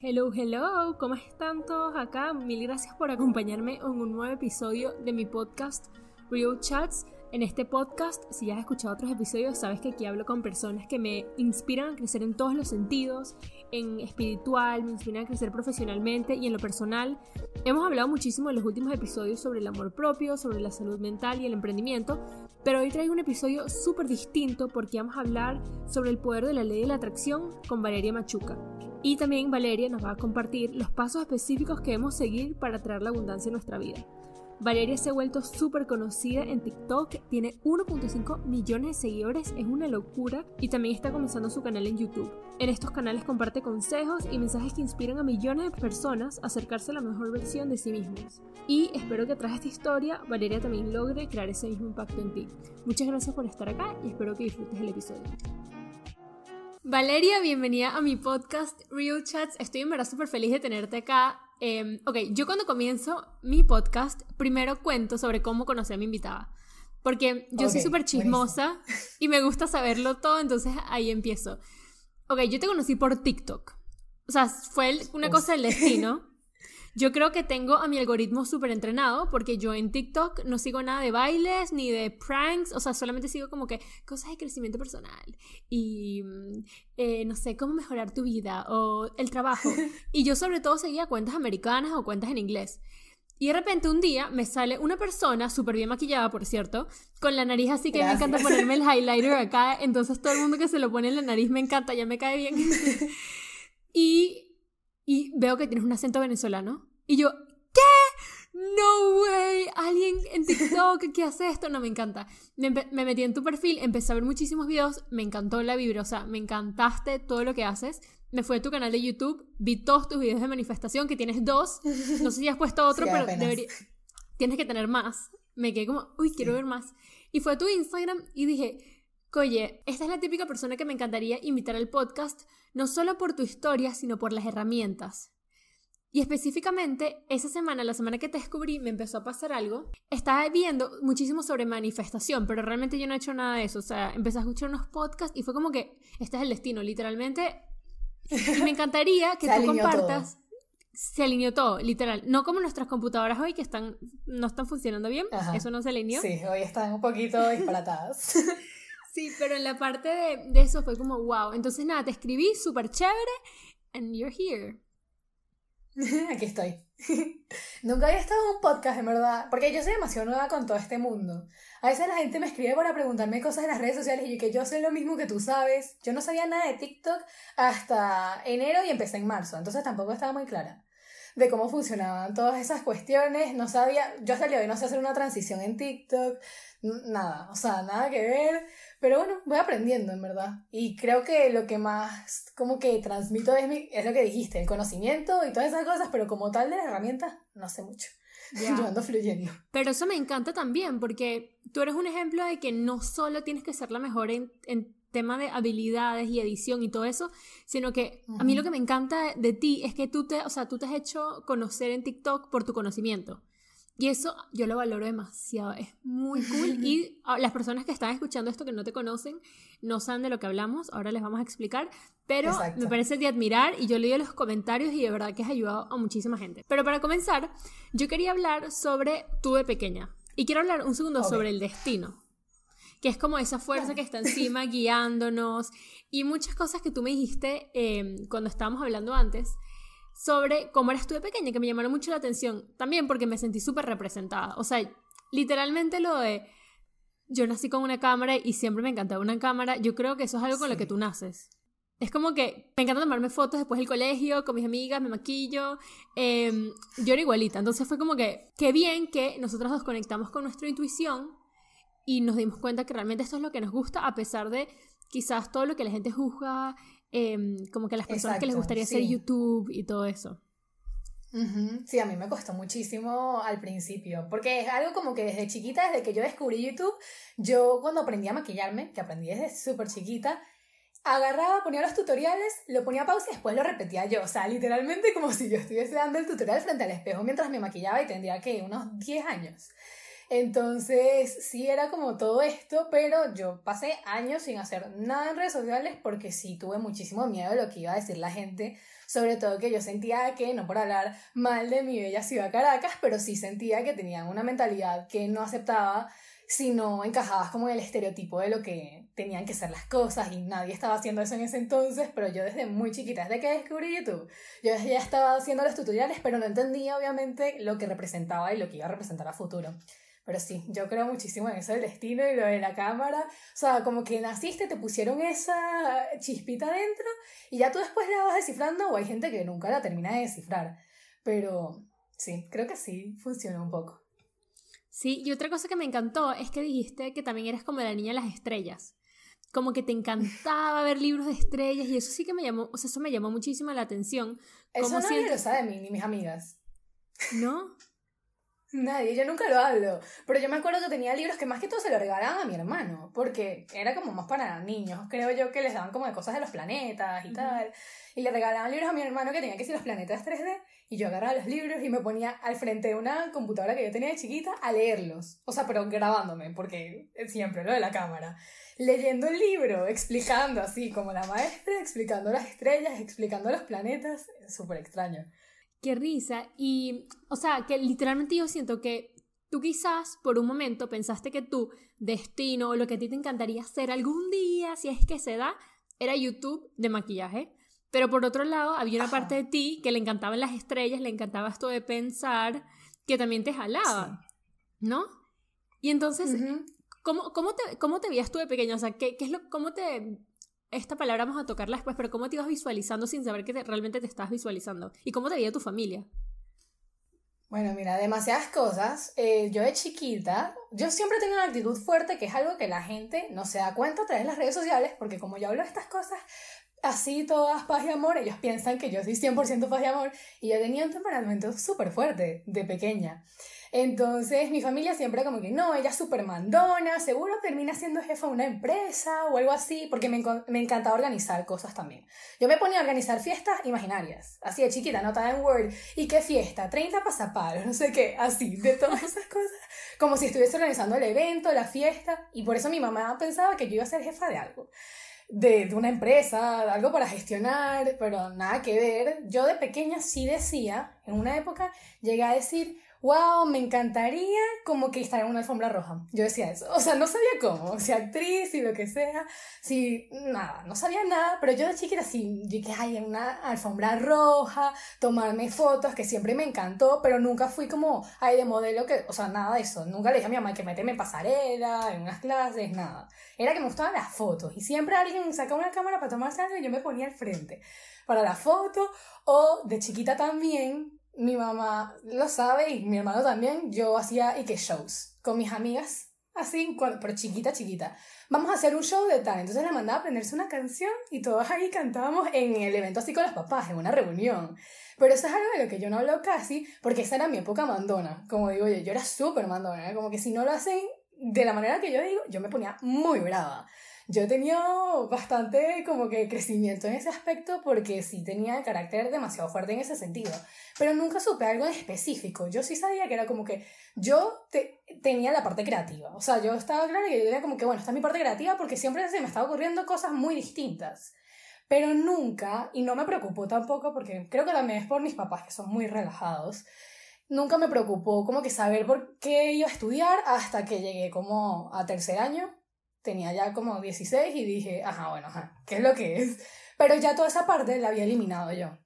Hello, hello, ¿cómo están todos acá? Mil gracias por acompañarme en un nuevo episodio de mi podcast Real Chats. En este podcast, si ya has escuchado otros episodios, sabes que aquí hablo con personas que me inspiran a crecer en todos los sentidos, en espiritual, me inspiran a crecer profesionalmente y en lo personal. Hemos hablado muchísimo en los últimos episodios sobre el amor propio, sobre la salud mental y el emprendimiento, pero hoy traigo un episodio súper distinto porque vamos a hablar sobre el poder de la ley de la atracción con Valeria Machuca. Y también Valeria nos va a compartir los pasos específicos que debemos seguir para traer la abundancia en nuestra vida. Valeria se ha vuelto súper conocida en TikTok, tiene 1.5 millones de seguidores, es una locura y también está comenzando su canal en YouTube. En estos canales comparte consejos y mensajes que inspiran a millones de personas a acercarse a la mejor versión de sí mismos. Y espero que tras esta historia Valeria también logre crear ese mismo impacto en ti. Muchas gracias por estar acá y espero que disfrutes el episodio. Valeria, bienvenida a mi podcast Real Chats. Estoy en verdad súper feliz de tenerte acá. Eh, ok, yo cuando comienzo mi podcast, primero cuento sobre cómo conocí a mi invitada. Porque yo soy súper chismosa y me gusta saberlo todo, entonces ahí empiezo. Ok, yo te conocí por TikTok. O sea, fue una cosa del destino. Yo creo que tengo a mi algoritmo súper entrenado porque yo en TikTok no sigo nada de bailes ni de pranks, o sea, solamente sigo como que cosas de crecimiento personal y mm, eh, no sé, cómo mejorar tu vida o el trabajo. Y yo sobre todo seguía cuentas americanas o cuentas en inglés. Y de repente un día me sale una persona súper bien maquillada, por cierto, con la nariz así que me encanta ponerme el highlighter acá. Entonces todo el mundo que se lo pone en la nariz me encanta, ya me cae bien. y, y veo que tienes un acento venezolano. Y yo, ¿qué? No way, alguien en TikTok que hace esto, no me encanta. Me, metí en tu perfil, empecé a ver muchísimos videos, me encantó la vibra, o sea, me encantaste todo lo que haces. Me fui a tu canal de YouTube, vi todos tus videos de manifestación, que tienes dos. No sé si has puesto otro, pero debería, tienes que tener más. Me quedé como, uy, quiero ver más. Y fue a tu Instagram y dije, oye, esta es la típica persona que me encantaría invitar al podcast, no solo por tu historia, sino por las herramientas. Y específicamente, esa semana, la semana que te descubrí, me empezó a pasar algo. Estaba viendo muchísimo sobre manifestación, pero realmente yo no he hecho nada de eso. O sea, empecé a escuchar unos podcasts y fue como que este es el destino, literalmente. Y me encantaría que tú compartas. Se alineó todo, literal. No como nuestras computadoras hoy que están no están funcionando bien. Eso no se alineó. Sí, hoy están un poquito disparatadas. sí, pero en la parte de, de eso fue como wow. Entonces, nada, te escribí súper chévere. And you're here. Aquí estoy. Nunca había estado en un podcast, en verdad, porque yo soy demasiado nueva con todo este mundo. A veces la gente me escribe para preguntarme cosas en las redes sociales y que yo sé lo mismo que tú sabes. Yo no sabía nada de TikTok hasta enero y empecé en marzo, entonces tampoco estaba muy clara de cómo funcionaban todas esas cuestiones. No sabía, yo hasta el hoy no sé hacer una transición en TikTok, nada, o sea, nada que ver. Pero bueno, voy aprendiendo, en verdad. Y creo que lo que más como que transmito es, mi, es lo que dijiste, el conocimiento y todas esas cosas, pero como tal de la herramienta, no sé mucho. Yo ando fluyendo. Pero eso me encanta también, porque tú eres un ejemplo de que no solo tienes que ser la mejor en, en tema de habilidades y edición y todo eso, sino que a mí lo que me encanta de ti es que tú te, o sea, tú te has hecho conocer en TikTok por tu conocimiento. Y eso yo lo valoro demasiado, es muy cool. Y las personas que están escuchando esto que no te conocen, no saben de lo que hablamos, ahora les vamos a explicar, pero me parece de admirar y yo leí los comentarios y de verdad que has ayudado a muchísima gente. Pero para comenzar, yo quería hablar sobre tú de pequeña. Y quiero hablar un segundo sobre el destino, que es como esa fuerza que está encima guiándonos y muchas cosas que tú me dijiste eh, cuando estábamos hablando antes sobre cómo eras tú de pequeña, que me llamaron mucho la atención. También porque me sentí súper representada. O sea, literalmente lo de yo nací con una cámara y siempre me encantaba una cámara, yo creo que eso es algo con lo que tú naces. Es como que me encanta tomarme fotos después del colegio, con mis amigas, me maquillo. Em, yo era igualita. Entonces fue como que, qué bien que nosotros nos conectamos con nuestra intuición y nos dimos cuenta que realmente esto es lo que nos gusta, a pesar de quizás todo lo que la gente juzga, Em, como que las personas que les gustaría hacer YouTube y todo eso. Sí, a mí me costó muchísimo al principio, porque es algo como que desde chiquita, desde que yo descubrí YouTube, yo cuando aprendí a maquillarme, que aprendí desde súper chiquita, agarraba, ponía los tutoriales, lo ponía a pausa y después lo repetía yo, o sea, literalmente como si yo estuviese dando el tutorial frente al espejo mientras me maquillaba y tendría que unos 10 años. Entonces, sí era como todo esto, pero yo pasé años sin hacer nada en redes sociales porque sí tuve muchísimo miedo de lo que iba a decir la gente, sobre todo que yo sentía que, no por hablar mal de mi bella ciudad Caracas, pero sí sentía que tenían una mentalidad que no aceptaba si no encajabas como en el estereotipo de lo que tenían que ser las cosas y nadie estaba haciendo eso en ese entonces, pero yo desde muy chiquita, desde que descubrí YouTube, yo ya estaba haciendo los tutoriales, pero no entendía obviamente lo que representaba y lo que iba a representar a futuro. Pero sí, yo creo muchísimo en eso del destino y lo de la cámara. O sea, como que naciste, te pusieron esa chispita dentro y ya tú después la vas descifrando o hay gente que nunca la termina de descifrar. Pero sí, creo que sí funciona un poco. Sí, y otra cosa que me encantó es que dijiste que también eras como la niña de las estrellas. Como que te encantaba ver libros de estrellas y eso sí que me llamó, o sea, eso me llamó muchísimo la atención. Eso como nadie lo sabe de mí, ni mis amigas. ¿No? Nadie, yo nunca lo hablo. Pero yo me acuerdo que tenía libros que más que todo se lo regalaban a mi hermano, porque era como más para niños, creo yo, que les daban como de cosas de los planetas y tal. Y le regalaban libros a mi hermano que tenía que ser los planetas 3D, y yo agarraba los libros y me ponía al frente de una computadora que yo tenía de chiquita a leerlos. O sea, pero grabándome, porque siempre lo de la cámara. Leyendo el libro, explicando así, como la maestra, explicando las estrellas, explicando los planetas. Súper extraño. Qué risa. Y, o sea, que literalmente yo siento que tú quizás por un momento pensaste que tu destino o lo que a ti te encantaría hacer algún día, si es que se da, era YouTube de maquillaje. Pero por otro lado, había una parte de ti que le encantaban las estrellas, le encantaba esto de pensar, que también te jalaba, ¿no? Y entonces, ¿cómo, cómo, te, ¿cómo te veías tú de pequeña? O sea, ¿qué, qué es lo, ¿cómo te esta palabra vamos a tocarla después, pero ¿cómo te ibas visualizando sin saber que realmente te estás visualizando? ¿Y cómo te veía tu familia? Bueno, mira, demasiadas cosas. Eh, yo de chiquita, yo siempre tengo una actitud fuerte, que es algo que la gente no se da cuenta a través de las redes sociales, porque como yo hablo de estas cosas así todas paz y amor, ellos piensan que yo soy 100% paz y amor, y yo tenía un temperamento súper fuerte de pequeña. Entonces mi familia siempre como que no, ella es súper mandona, seguro termina siendo jefa de una empresa o algo así, porque me, me encantaba organizar cosas también. Yo me ponía a organizar fiestas imaginarias, así de chiquita, anotada en Word, ¿y qué fiesta? 30 pasapalos, no sé qué, así, de todas esas cosas, como si estuviese organizando el evento, la fiesta, y por eso mi mamá pensaba que yo iba a ser jefa de algo. De, de, una empresa, algo para gestionar, pero nada que ver. Yo de pequeña sí decía, en una época llegué a decir, wow, me encantaría como que estar en una alfombra roja. Yo decía eso. O sea, no sabía cómo, o sea, actriz y lo que sea. Sí, nada, no sabía nada, pero yo de chiquita sí, dije, ay, en una alfombra roja, tomarme fotos, que siempre me encantó, pero nunca fui como, ay, de modelo, que, o sea, nada de eso. Nunca le dije a mi mamá que meteme en pasarela, en unas clases, nada. Era que me gustaban las fotos y siempre alguien sacaba una cámara para tomarse algo y yo me ponía al frente para la foto o de chiquita también mi mamá lo sabe y mi hermano también, yo hacía Ike shows con mis amigas, así, pero chiquita, chiquita. Vamos a hacer un show de tal. Entonces le mandaba a aprenderse una canción y todos ahí cantábamos en el evento así con los papás, en una reunión. Pero eso es algo de lo que yo no hablo casi, porque esa era mi época mandona. Como digo yo, yo era súper mandona, ¿eh? como que si no lo hacen de la manera que yo digo, yo me ponía muy brava yo he tenido bastante como que crecimiento en ese aspecto porque sí tenía el carácter demasiado fuerte en ese sentido, pero nunca supe algo en específico. Yo sí sabía que era como que yo tenía la parte creativa, o sea, yo estaba clara que yo era como que, bueno, esta es mi parte creativa porque siempre se me estaba ocurriendo cosas muy distintas. Pero nunca, y no me preocupó tampoco porque creo que también es por mis papás que son muy relajados, nunca me preocupó como que saber por qué iba a estudiar hasta que llegué como a tercer año tenía ya como 16 y dije, ajá, bueno, ajá, ¿qué es lo que es? Pero ya toda esa parte la había eliminado yo.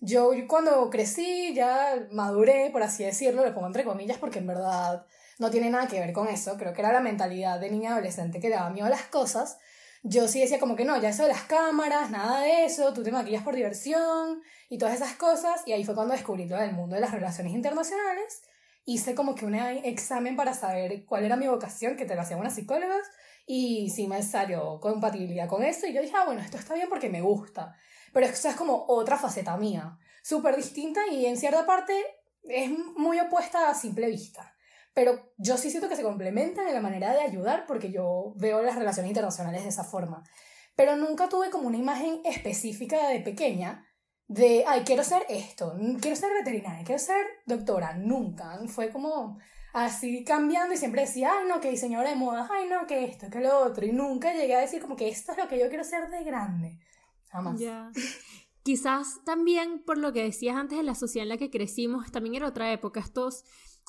Yo cuando crecí, ya maduré, por así decirlo, le pongo entre comillas porque en verdad no tiene nada que ver con eso, creo que era la mentalidad de niña adolescente que daba miedo a las cosas. Yo sí decía como que no, ya eso de las cámaras, nada de eso, tú te maquillas por diversión y todas esas cosas. Y ahí fue cuando descubrí todo el mundo de las relaciones internacionales. Hice como que un examen para saber cuál era mi vocación, que te lo hacían unas psicólogas y sí me salió compatibilidad con eso y yo dije, ah, bueno, esto está bien porque me gusta. Pero eso es como otra faceta mía, súper distinta y en cierta parte es muy opuesta a simple vista. Pero yo sí siento que se complementan en la manera de ayudar porque yo veo las relaciones internacionales de esa forma. Pero nunca tuve como una imagen específica de pequeña de, ay, quiero ser esto, quiero ser veterinaria, quiero ser doctora. Nunca. Fue como así cambiando y siempre decía, ay no, que diseñadora de moda, ay no, que esto, que lo otro. Y nunca llegué a decir como que esto es lo que yo quiero ser de grande. Jamás. Ya. Quizás también por lo que decías antes de la sociedad en la que crecimos, también era otra época. Estos,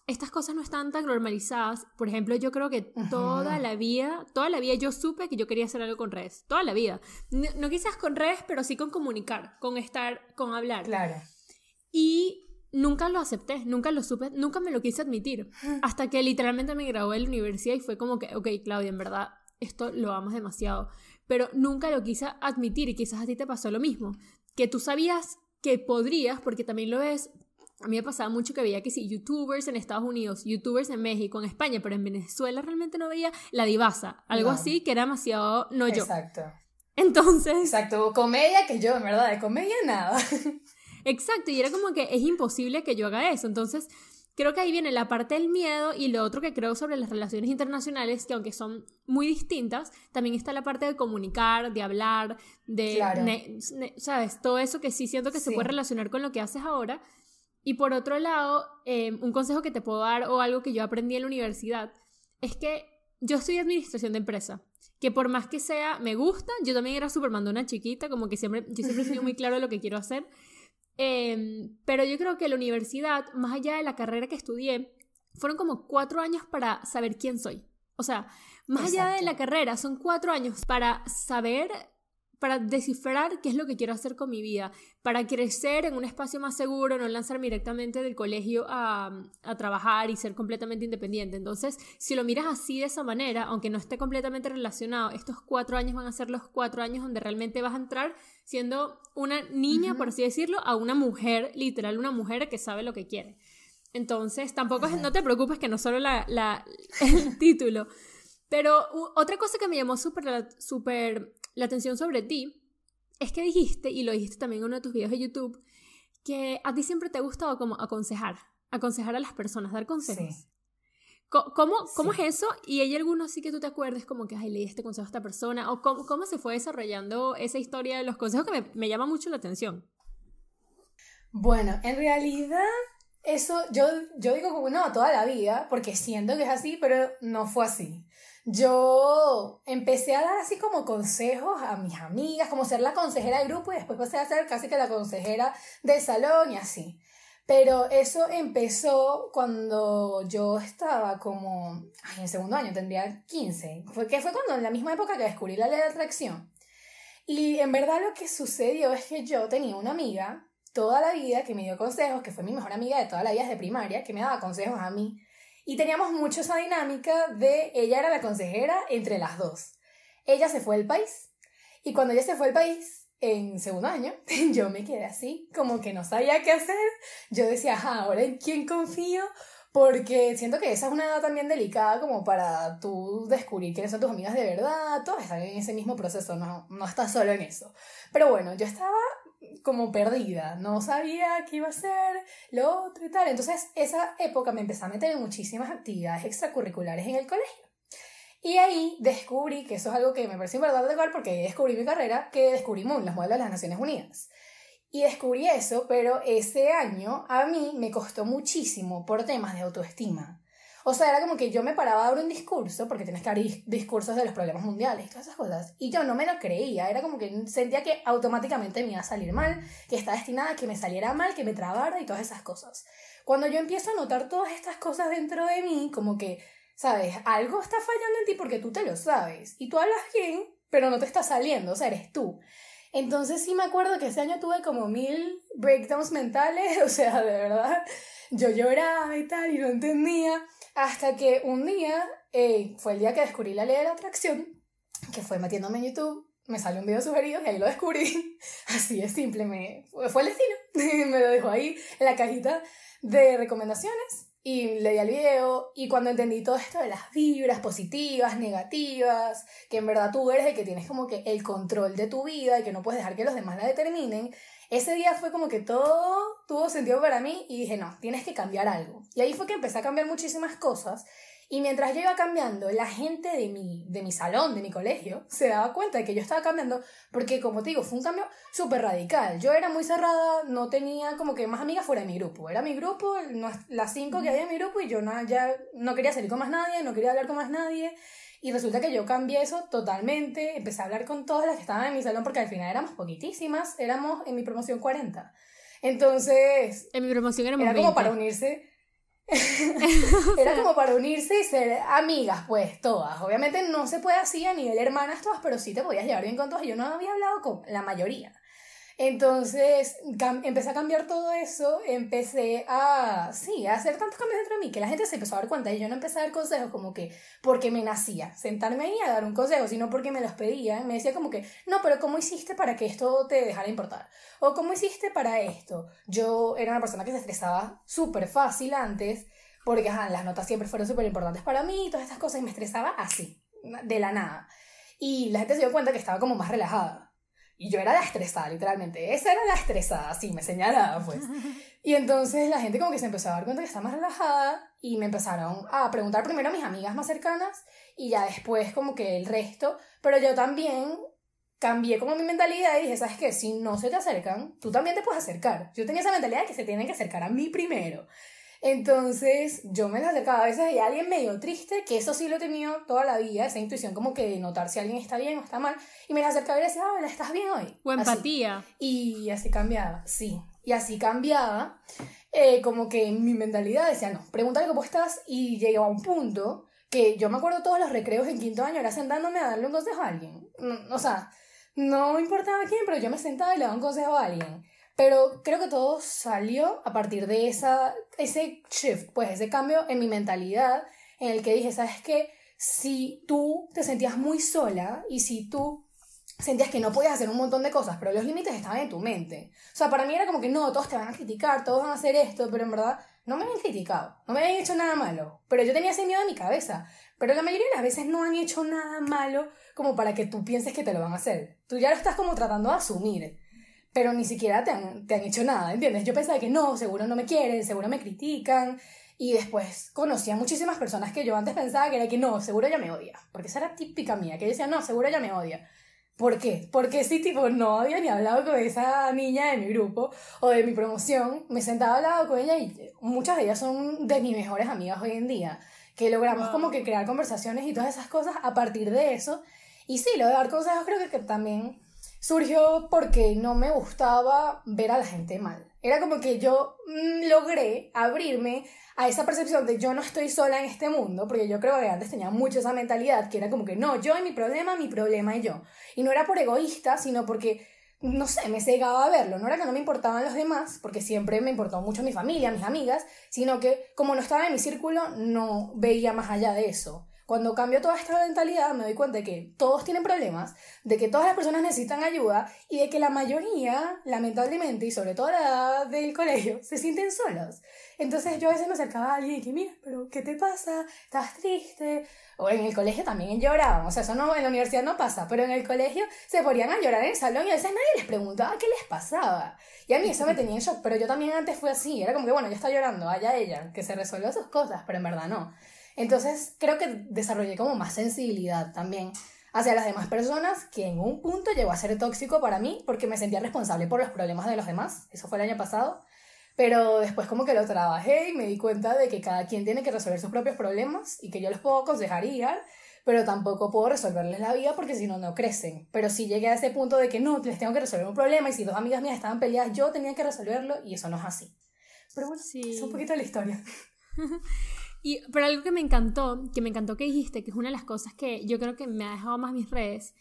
estas cosas no están tan normalizadas. Por ejemplo, yo creo que toda la vida, toda la vida yo supe que yo quería hacer algo con redes. Toda la vida. No, quizás con redes, pero sí con comunicar, con estar, con hablar. Claro. Y nunca lo acepté, nunca lo supe, nunca me lo quise admitir. Hasta que literalmente me gradué de la universidad y fue como que, ok, Claudia, en verdad, esto lo amas demasiado. Pero nunca lo quise admitir y quizás a ti te pasó lo mismo que tú sabías que podrías, porque también lo ves, a mí me pasaba mucho que veía que sí, youtubers en Estados Unidos, youtubers en México, en España, pero en Venezuela realmente no veía la divasa, algo así que era demasiado no yo. Exacto. Entonces... Exacto, comedia que yo, en verdad, de comedia nada. Exacto, y era como que es imposible que yo haga eso, entonces creo que ahí viene la parte del miedo y lo otro que creo sobre las relaciones internacionales, que aunque son muy distintas, también está la parte de comunicar, de hablar, de, ¿sabes? Todo eso que sí siento que se puede relacionar con lo que haces ahora. Y por otro lado, em, un consejo que te puedo dar o algo que yo aprendí en la universidad es que yo estudié administración de empresa, que por más que sea, me gusta, yo también era súper mandona chiquita, como que siempre, yo siempre he sido muy claro de lo que quiero hacer. Em, pero yo creo que la universidad, más allá de la carrera que estudié, fueron como cuatro años para saber quién soy. O sea, más allá de la carrera, son cuatro años para saber para descifrar qué es lo que quiero hacer con mi vida, para crecer en un espacio más seguro, no lanzarme directamente del colegio a, a, trabajar y ser completamente independiente. Entonces, si lo miras así de esa manera, aunque no esté completamente relacionado, estos cuatro años van a ser los cuatro años donde realmente vas a entrar siendo una niña, por así decirlo, a una mujer, literal, una mujer que sabe lo que quiere. Entonces, tampoco no te preocupes que no solo la, la el título. Pero otra cosa que me llamó súper super la atención sobre ti es que dijiste, y lo dijiste también en uno de tus videos de YouTube, que a ti siempre te ha gustado como aconsejar, aconsejar a las personas, dar consejos. ¿Cómo, cómo es eso? ¿Y hay alguno así que tú te acuerdes como que, ay, leí este consejo a esta persona? ¿O cómo, cómo se fue desarrollando esa historia de los consejos que me, me llama mucho la atención? Bueno, en realidad eso yo, yo digo como no, toda la vida, porque siento que es así, pero no fue así yo empecé a dar así como consejos a mis amigas, como ser la consejera del grupo y después pasé a ser casi que la consejera del salón y así. Pero eso empezó cuando yo estaba como, ay, en segundo año, tendría 15, fue, que fue cuando en la misma época que descubrí la ley de atracción. Y en verdad lo que sucedió es que yo tenía una amiga toda la vida que me dio consejos, que fue mi mejor amiga de toda la vida de primaria, que me daba consejos a mí y teníamos mucho esa dinámica de ella era la consejera entre las dos. Ella se fue del país y cuando ella se fue del país, en segundo año, yo me quedé así, como que no sabía qué hacer. Yo decía, ahora en quién confío, porque siento que esa es una edad también delicada como para tú descubrir quiénes son tus amigas de verdad. Todas están en ese mismo proceso, no, no estás solo en eso. Pero bueno, yo estaba como perdida, no sabía qué iba a hacer, lo otro y tal. Entonces, esa época me empecé a meter en muchísimas actividades extracurriculares en el colegio. Y ahí descubrí, que eso es algo que me pareció de igual porque descubrí mi carrera, que descubrí MOON, las modelos de las Naciones Unidas. Y descubrí eso, pero ese año a mí me costó muchísimo por temas de autoestima. O sea, era como que yo me paraba a dar un discurso, porque tienes que abrir discursos de los problemas mundiales y todas esas cosas, y yo no me lo creía, era como que sentía que automáticamente me iba a salir mal, que estaba destinada a que me saliera mal, que me trabara y todas esas cosas. Cuando yo empiezo a notar todas estas cosas dentro de mí, como que, ¿sabes? Algo está fallando en ti porque tú te lo sabes, y tú hablas bien, pero no te está saliendo, o sea, eres tú. Entonces sí me acuerdo que ese año tuve como mil breakdowns mentales, o sea, de verdad, yo lloraba y tal, y no entendía. Hasta que un día, eh, fue el día que descubrí la ley de la atracción, que fue metiéndome en YouTube, me salió un video sugerido y ahí lo descubrí. Así es simple, me, fue el estilo. me lo dejó ahí en la cajita de recomendaciones y leí el video y cuando entendí todo esto de las vibras positivas, negativas, que en verdad tú eres el que tienes como que el control de tu vida y que no puedes dejar que los demás la determinen, ese día fue como que todo tuvo sentido para mí y dije, no, tienes que cambiar algo. Y ahí fue que empecé a cambiar muchísimas cosas Y mientras yo iba cambiando, la gente de mi, de mi salón, de mi colegio, se daba cuenta de que yo estaba cambiando, porque como te digo, fue un cambio súper radical. Yo era muy cerrada, no tenía como que más amigas fuera de mi grupo. Era mi grupo, las cinco que había en mi grupo, y yo no, ya no quería salir con más nadie, no quería hablar con más nadie. Y resulta que yo cambié eso totalmente, empecé a hablar con todas las que estaban en mi salón, porque al final éramos poquitísimas, éramos en mi promoción 40. Entonces... En mi promoción éramos Era como para unirse Era como para unirse y ser amigas, pues, todas. Obviamente no se puede así a nivel hermanas todas, pero sí te podías llevar bien con todas. Yo no había hablado con la mayoría. Entonces empecé a cambiar todo eso, empecé a, sí, a hacer tantos cambios dentro de mí que la gente se empezó a dar cuenta y yo no empecé a dar consejos como que porque me nacía sentarme ahí a dar un consejo, sino porque me los pedían. Me decía como que, no, pero ¿cómo hiciste para que esto te dejara importar? O ¿cómo hiciste para esto? Yo era una persona que se estresaba súper fácil antes porque las notas siempre fueron súper importantes para mí y todas estas cosas y me estresaba así, de la nada. Y la gente se dio cuenta que estaba como más relajada y yo era la estresada, literalmente. Esa era la estresada, así me señalaba, pues. Y entonces la gente como que se empezó a dar cuenta que estaba más relajada y me empezaron a preguntar primero a mis amigas más cercanas y ya después como que el resto. Pero yo también cambié como mi mentalidad y dije, ¿sabes qué? Si no se te acercan, tú también te puedes acercar. Yo tenía esa mentalidad de que se tienen que acercar a mí primero. Entonces yo me acercaba a veces hay alguien medio triste, que eso sí lo he tenido toda la vida, esa intuición como que de notar si alguien está bien o está mal, y me acercaba y decía, hola, ¿estás bien hoy? O empatía. Y así cambiaba, sí. Y así cambiaba, eh, como que mi mentalidad decía, no, pregúntale cómo estás, y llegaba a un punto que yo me acuerdo todos los recreos en quinto año, era sentándome a darle un consejo a alguien. o sea, no importaba quién, pero yo me sentaba y le daba un consejo a alguien. Pero creo que todo salió a partir de esa, ese shift, pues ese cambio en mi mentalidad, en el que dije, ¿sabes qué? Si tú te sentías muy sola y si tú sentías que no podías hacer un montón de cosas, pero los límites estaban en tu mente. O sea, para mí era como que no, todos te van a criticar, todos van a hacer esto, pero en verdad no me habían criticado, no me habían hecho nada malo. Pero yo tenía ese miedo en mi cabeza. Pero la mayoría de las veces no han hecho nada malo como para que tú pienses que te lo van a hacer. Tú ya lo estás como tratando de asumir pero ni siquiera te han, te han hecho nada, ¿entiendes? Yo pensaba que no, seguro no me quieren, seguro me critican, y después conocí a muchísimas personas que yo antes pensaba que era que no, seguro ella me odia, porque esa era típica mía, que yo decía, no, seguro ella me odia. ¿Por qué? Porque sí, tipo, no había ni hablado con esa niña de mi grupo o de mi promoción. Me sentaba al lado con ella y muchas de ellas son de mis mejores amigas hoy en día. Que logramos como que crear conversaciones y todas esas cosas a partir de eso. Y sí, lo de dar consejos creo que, que también surgió porque no me gustaba ver a la gente mal. Era como que yo mm, logré abrirme a esa percepción de yo no estoy sola en este mundo, porque yo creo que antes tenía mucho esa mentalidad, que era como que no, yo y mi problema, mi problema y yo. Y no era por egoísta, sino porque, no sé, me cegaba a verlo. No era que no me importaban los demás, porque siempre me importó mucho mi familia, mis amigas, sino que como no estaba en mi círculo, no veía más allá de eso. Cuando cambio toda esta mentalidad me doy cuenta de que todos tienen problemas, de que todas las personas necesitan ayuda y de que la mayoría, lamentablemente, y sobre todo la edad del colegio, se sienten solos. Entonces yo a veces me acercaba a alguien y que, mira, pero ¿qué te pasa? ¿Estás triste? O en el colegio también lloraban, o sea, eso no, en la universidad no pasa, pero en el colegio se ponían a llorar en el salón y a veces nadie les preguntaba qué les pasaba. Y a mí eso me tenía en shock, pero yo también antes fue así, era como que, bueno, ya está llorando, allá ella, que se resuelva sus cosas, pero en verdad no. Entonces creo que desarrollé como más sensibilidad también hacia las demás personas, que en un punto llegó a ser tóxico para mí porque me sentía responsable por los problemas de los demás. Eso fue el año pasado. Pero después como que lo trabajé y me di cuenta de que cada quien tiene que resolver sus propios problemas y que yo les puedo aconsejar y guiar, pero tampoco puedo resolverles la vida porque si no, no crecen. Pero sí llegué a ese punto de que no, les tengo que resolver un problema y si dos amigas mías estaban peleadas, yo tenía que resolverlo y eso no es así. Pero bueno, sí. es un poquito la historia. Y, pero algo que me encantó, que me encantó que dijiste, que es una de las cosas que yo creo que me ha dejado más mis redes,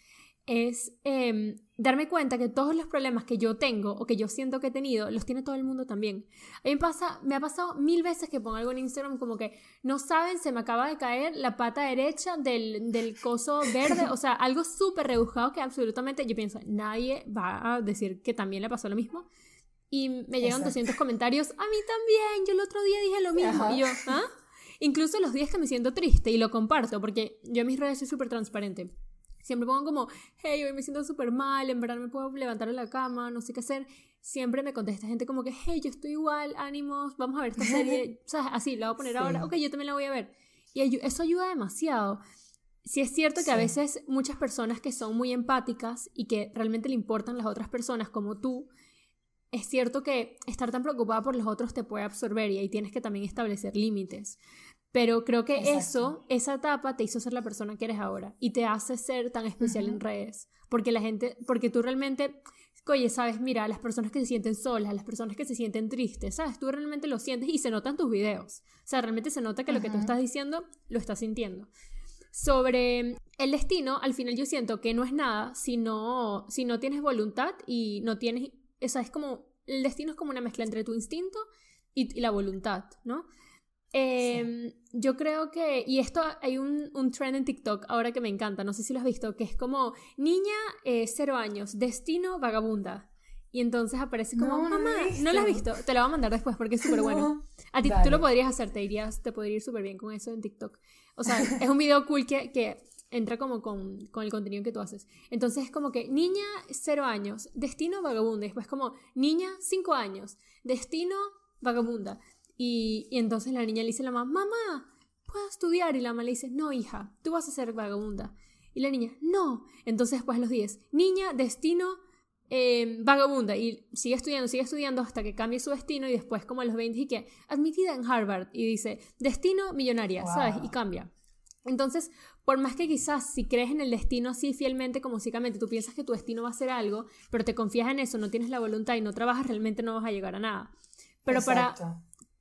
es em, darme cuenta que todos los problemas que yo tengo o que yo siento que he tenido, los tiene todo el mundo también. A mí me, pasa, me ha pasado mil veces que pongo algo en Instagram como que, no saben, se me acaba de caer la pata derecha del, del coso verde, o sea, algo súper rebuscado que absolutamente yo pienso, nadie va a decir que también le pasó lo mismo. Y me llegan 200 comentarios, a mí también, yo el otro día dije lo mismo. Y yo, ¿ah? Incluso los días que me siento triste y lo comparto, porque yo en mis redes soy súper transparente. Siempre pongo como, hey, hoy me siento súper mal, en verdad me puedo levantar en la cama, no sé qué hacer. Siempre me contesta gente como que, hey, yo estoy igual, ánimos, vamos a ver esta serie. o sea, así, la voy a poner ahora, ok, yo también la voy a ver. Y eso ayuda demasiado. Si es cierto que a veces muchas personas que son muy empáticas y que realmente le importan las otras personas como tú, es cierto que estar tan preocupada por los otros te puede absorber y ahí tienes que también establecer límites. Pero creo que eso, esa etapa te hizo ser la persona que eres ahora y te hace ser tan especial en redes. Porque la gente, porque tú realmente, oye, sabes, mira, las personas que se sienten solas, las personas que se sienten tristes, sabes, tú realmente lo sientes y se nota en tus videos. O sea, realmente se nota que lo que tú estás diciendo lo estás sintiendo. Sobre el destino, al final yo siento que no es nada si no, si no tienes voluntad y no tienes, o sea, es como, el destino es como una mezcla entre tu instinto y, la voluntad, ¿no? Em, yo creo que, y esto hay un, un, trend en TikTok ahora que me encanta, no sé si lo has visto, que es como niña, eh, cero años, destino, vagabunda. Y entonces aparece como, mamá, no, lo has visto, te lo voy a mandar después porque es súper bueno. A ti tú lo podrías hacer, te irías, te podría ir súper bien con eso en TikTok. O sea, es un video cool que, que entra como con, con, el contenido que tú haces. Entonces es como que niña, cero años, destino, vagabunda. Después como niña, cinco años, destino, vagabunda. Y, entonces la niña le dice a la mamá, mamá, ¿puedo estudiar? Y la mamá le dice, no, hija, tú vas a ser vagabunda. Y la niña, no. Entonces después los 10, niña, destino, em, vagabunda. Y sigue estudiando, sigue estudiando hasta que cambie su destino y después como a los 20 y que admitida en Harvard y dice, destino millonaria, ¿sabes? Y cambia. Entonces, por más que quizás si crees en el destino así fielmente como básicamente tú piensas que tu destino va a ser algo, pero te confías en eso, no tienes la voluntad y no trabajas, realmente no vas a llegar a nada. Pero para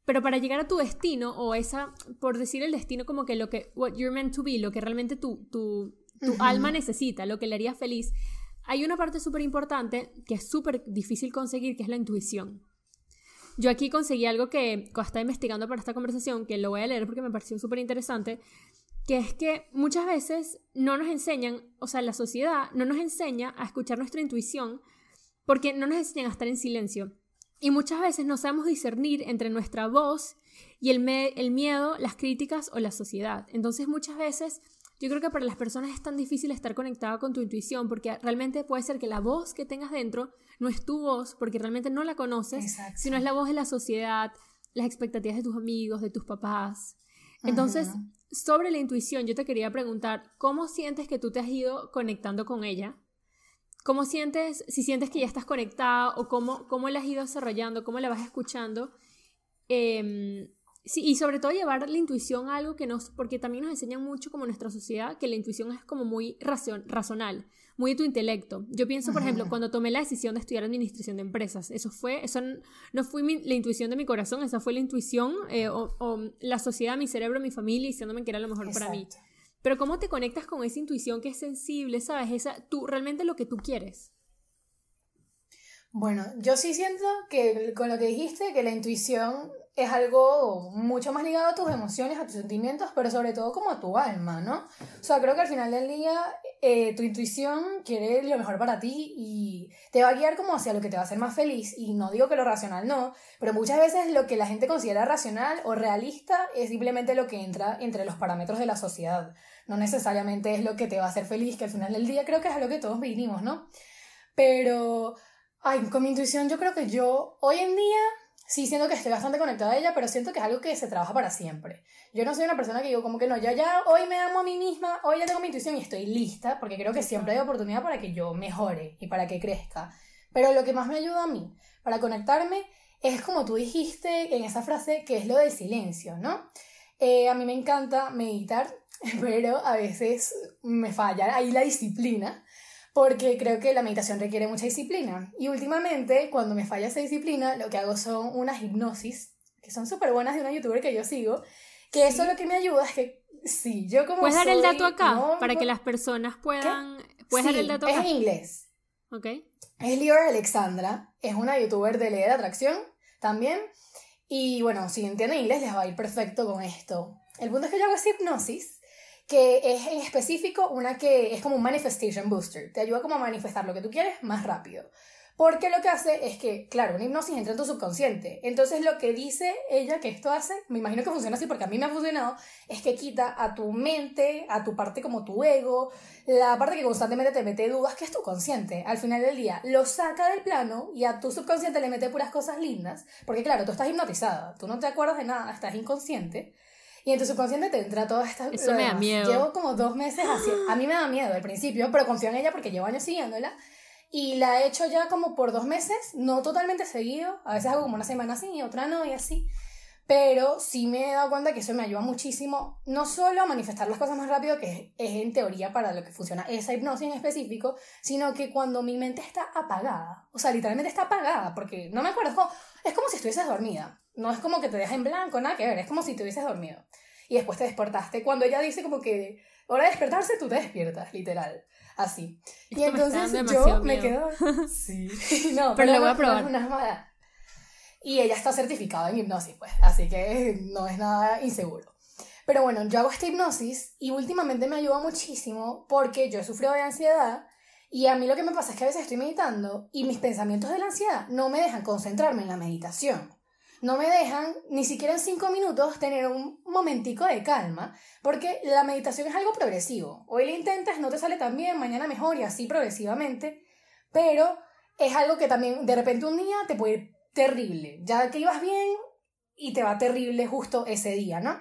pero para llegar a tu destino, o esa, por decir el destino como que lo que, what you're meant to be, lo que realmente tu, tu, tu alma necesita, lo que le haría feliz, hay una parte súper importante que es súper difícil conseguir, que es la intuición. Yo aquí conseguí algo que estaba investigando para esta conversación, que lo voy a leer porque me pareció súper interesante, que es que muchas veces no nos enseñan, o sea, la sociedad no nos enseña a escuchar nuestra intuición porque no nos enseñan a estar en silencio. Y muchas veces no sabemos discernir entre nuestra voz y el, el miedo, las críticas o la sociedad. Entonces muchas veces yo creo que para las personas es tan difícil estar conectada con tu intuición porque realmente puede ser que la voz que tengas dentro no es tu voz porque realmente no la conoces, sino es la voz de la sociedad, las expectativas de tus amigos, de tus papás. Entonces, sobre la intuición, yo te quería preguntar, ¿cómo sientes que tú te has ido conectando con ella? ¿Cómo sientes, si sientes que ya estás conectada o cómo, cómo la has ido desarrollando, cómo la vas escuchando? Em, sí, y sobre todo llevar la intuición a algo que nos, porque también nos enseñan mucho como nuestra sociedad que la intuición es como muy razonal, muy de tu intelecto. Yo pienso, por ejemplo, cuando tomé la decisión de estudiar administración de empresas, eso fue, eso no, fue la intuición de mi corazón, esa fue la intuición eh, o, la sociedad, mi cerebro, mi familia diciéndome que era lo mejor para mí. Pero cómo te conectas con esa intuición que es sensible, ¿sabes? Esa, tú, realmente lo que tú quieres. Bueno, yo sí siento que con lo que dijiste, que la intuición es algo mucho más ligado a tus emociones, a tus sentimientos, pero sobre todo como a tu alma, ¿no? O sea, creo que al final del día eh, tu intuición quiere lo mejor para ti y te va a guiar como hacia lo que te va a hacer más feliz. Y no digo que lo racional no, pero muchas veces lo que la gente considera racional o realista es simplemente lo que entra entre los parámetros de la sociedad. No necesariamente es lo que te va a hacer feliz, que al final del día creo que es a lo que todos vinimos, ¿no? Pero, ay, con mi intuición yo creo que yo hoy en día sí siento que estoy bastante conectada a ella, pero siento que es algo que se trabaja para siempre. Yo no soy una persona que digo como que no, yo ya hoy me amo a mí misma, hoy ya tengo mi intuición y estoy lista, porque creo que siempre hay oportunidad para que yo mejore y para que crezca. Pero lo que más me ayuda a mí para conectarme es como tú dijiste en esa frase, que es lo del silencio, ¿no? Eh, a mí me encanta meditar, pero a veces me falla ahí la disciplina porque creo que la meditación requiere mucha disciplina. Y últimamente, cuando me falla esa disciplina, lo que hago son unas hipnosis, que son súper buenas de una youtuber que yo sigo, que eso lo que me ayuda es que, sí, yo como... ¿Puedes dar el dato acá para que las personas puedan... ¿Puedes dar el dato acá? es en inglés. Ok. Es Lior Alexandra, es una youtuber de ley de atracción también. Y bueno, si entienden inglés les va a ir perfecto con esto. El punto es que yo hago esa hipnosis que es en específico una que es como un manifestation booster, te ayuda como a manifestar lo que tú quieres más rápido. Porque lo que hace es que, claro, una hipnosis entra en tu subconsciente. Entonces lo que dice ella que esto hace, me imagino que funciona así porque a mí me ha funcionado, es que quita a tu mente, a tu parte como tu ego, la parte que constantemente te mete dudas, que es tu consciente. Al final del día lo saca del plano y a tu subconsciente le mete puras cosas lindas. Porque claro, tú estás hipnotizada, tú no te acuerdas de nada, estás inconsciente. Y en tu subconsciente te entra toda esta... Eso me da miedo. Llevo como dos meses así. A mí me da miedo al principio, pero confío en ella porque llevo años siguiéndola. Y la he hecho ya como por dos meses, no totalmente seguido. A veces hago como una semana así y otra no y así. Pero sí me he dado cuenta que eso me ayuda muchísimo, no solo a manifestar las cosas más rápido, que es en teoría para lo que funciona esa hipnosis en específico, sino que cuando mi mente está apagada, o sea, literalmente está apagada, porque no me acuerdo, es como, es como si estuvieses dormida, no es como que te deja en blanco, nada que ver, es como si te hubieses dormido. Y después te despertaste. Cuando ella dice como que hora de despertarse, tú te despiertas, literal. Así. Y entonces yo me quedo. Sí. no, pero, lo voy a probar. una y ella está certificada en hipnosis, pues, así que no es nada inseguro. Pero bueno, yo hago esta hipnosis y últimamente me ayuda muchísimo porque yo he sufrido de ansiedad y a mí lo que me pasa es que a veces estoy meditando y mis pensamientos de la ansiedad no me dejan concentrarme en la meditación. No me dejan ni siquiera en cinco minutos tener un momentico de calma, porque la meditación es algo progresivo. Hoy lo intentas, no te sale tan bien, mañana mejor y así progresivamente, pero es algo que también de repente un día te puede ir terrible. Ya que ibas bien y te va terrible justo ese día, ¿no?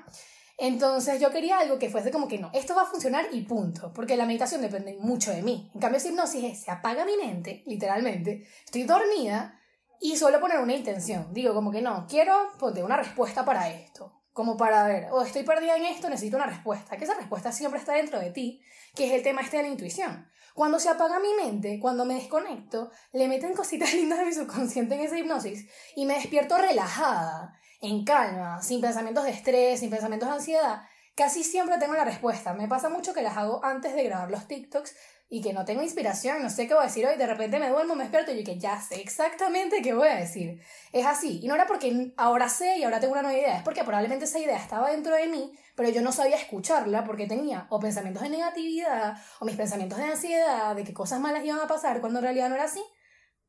Entonces yo quería algo que fuese como que no, esto va a funcionar y punto, porque la meditación depende mucho de mí. En cambio, si hipnosis es, se apaga mi mente, literalmente, estoy dormida y suelo poner una intención. Digo como que no, quiero poner una respuesta para esto. Como para ver, o oh, estoy perdida en esto, necesito una respuesta. Que esa respuesta siempre está dentro de ti, que es el tema este de la intuición. Cuando se apaga mi mente, cuando me desconecto, le meten cositas lindas de mi subconsciente en esa hipnosis y me despierto relajada, en calma, sin pensamientos de estrés, sin pensamientos de ansiedad. Casi siempre tengo la respuesta. Me pasa mucho que las hago antes de grabar los TikToks y que no tengo inspiración, no sé qué voy a decir hoy, de repente me duermo, me despierto y yo que ya sé exactamente qué voy a decir. Es así. Y no era porque ahora sé y ahora tengo una nueva idea, es porque probablemente esa idea estaba dentro de mí, pero yo no sabía escucharla porque tenía o pensamientos de negatividad o mis pensamientos de ansiedad, de que cosas malas iban a pasar cuando en realidad no era así.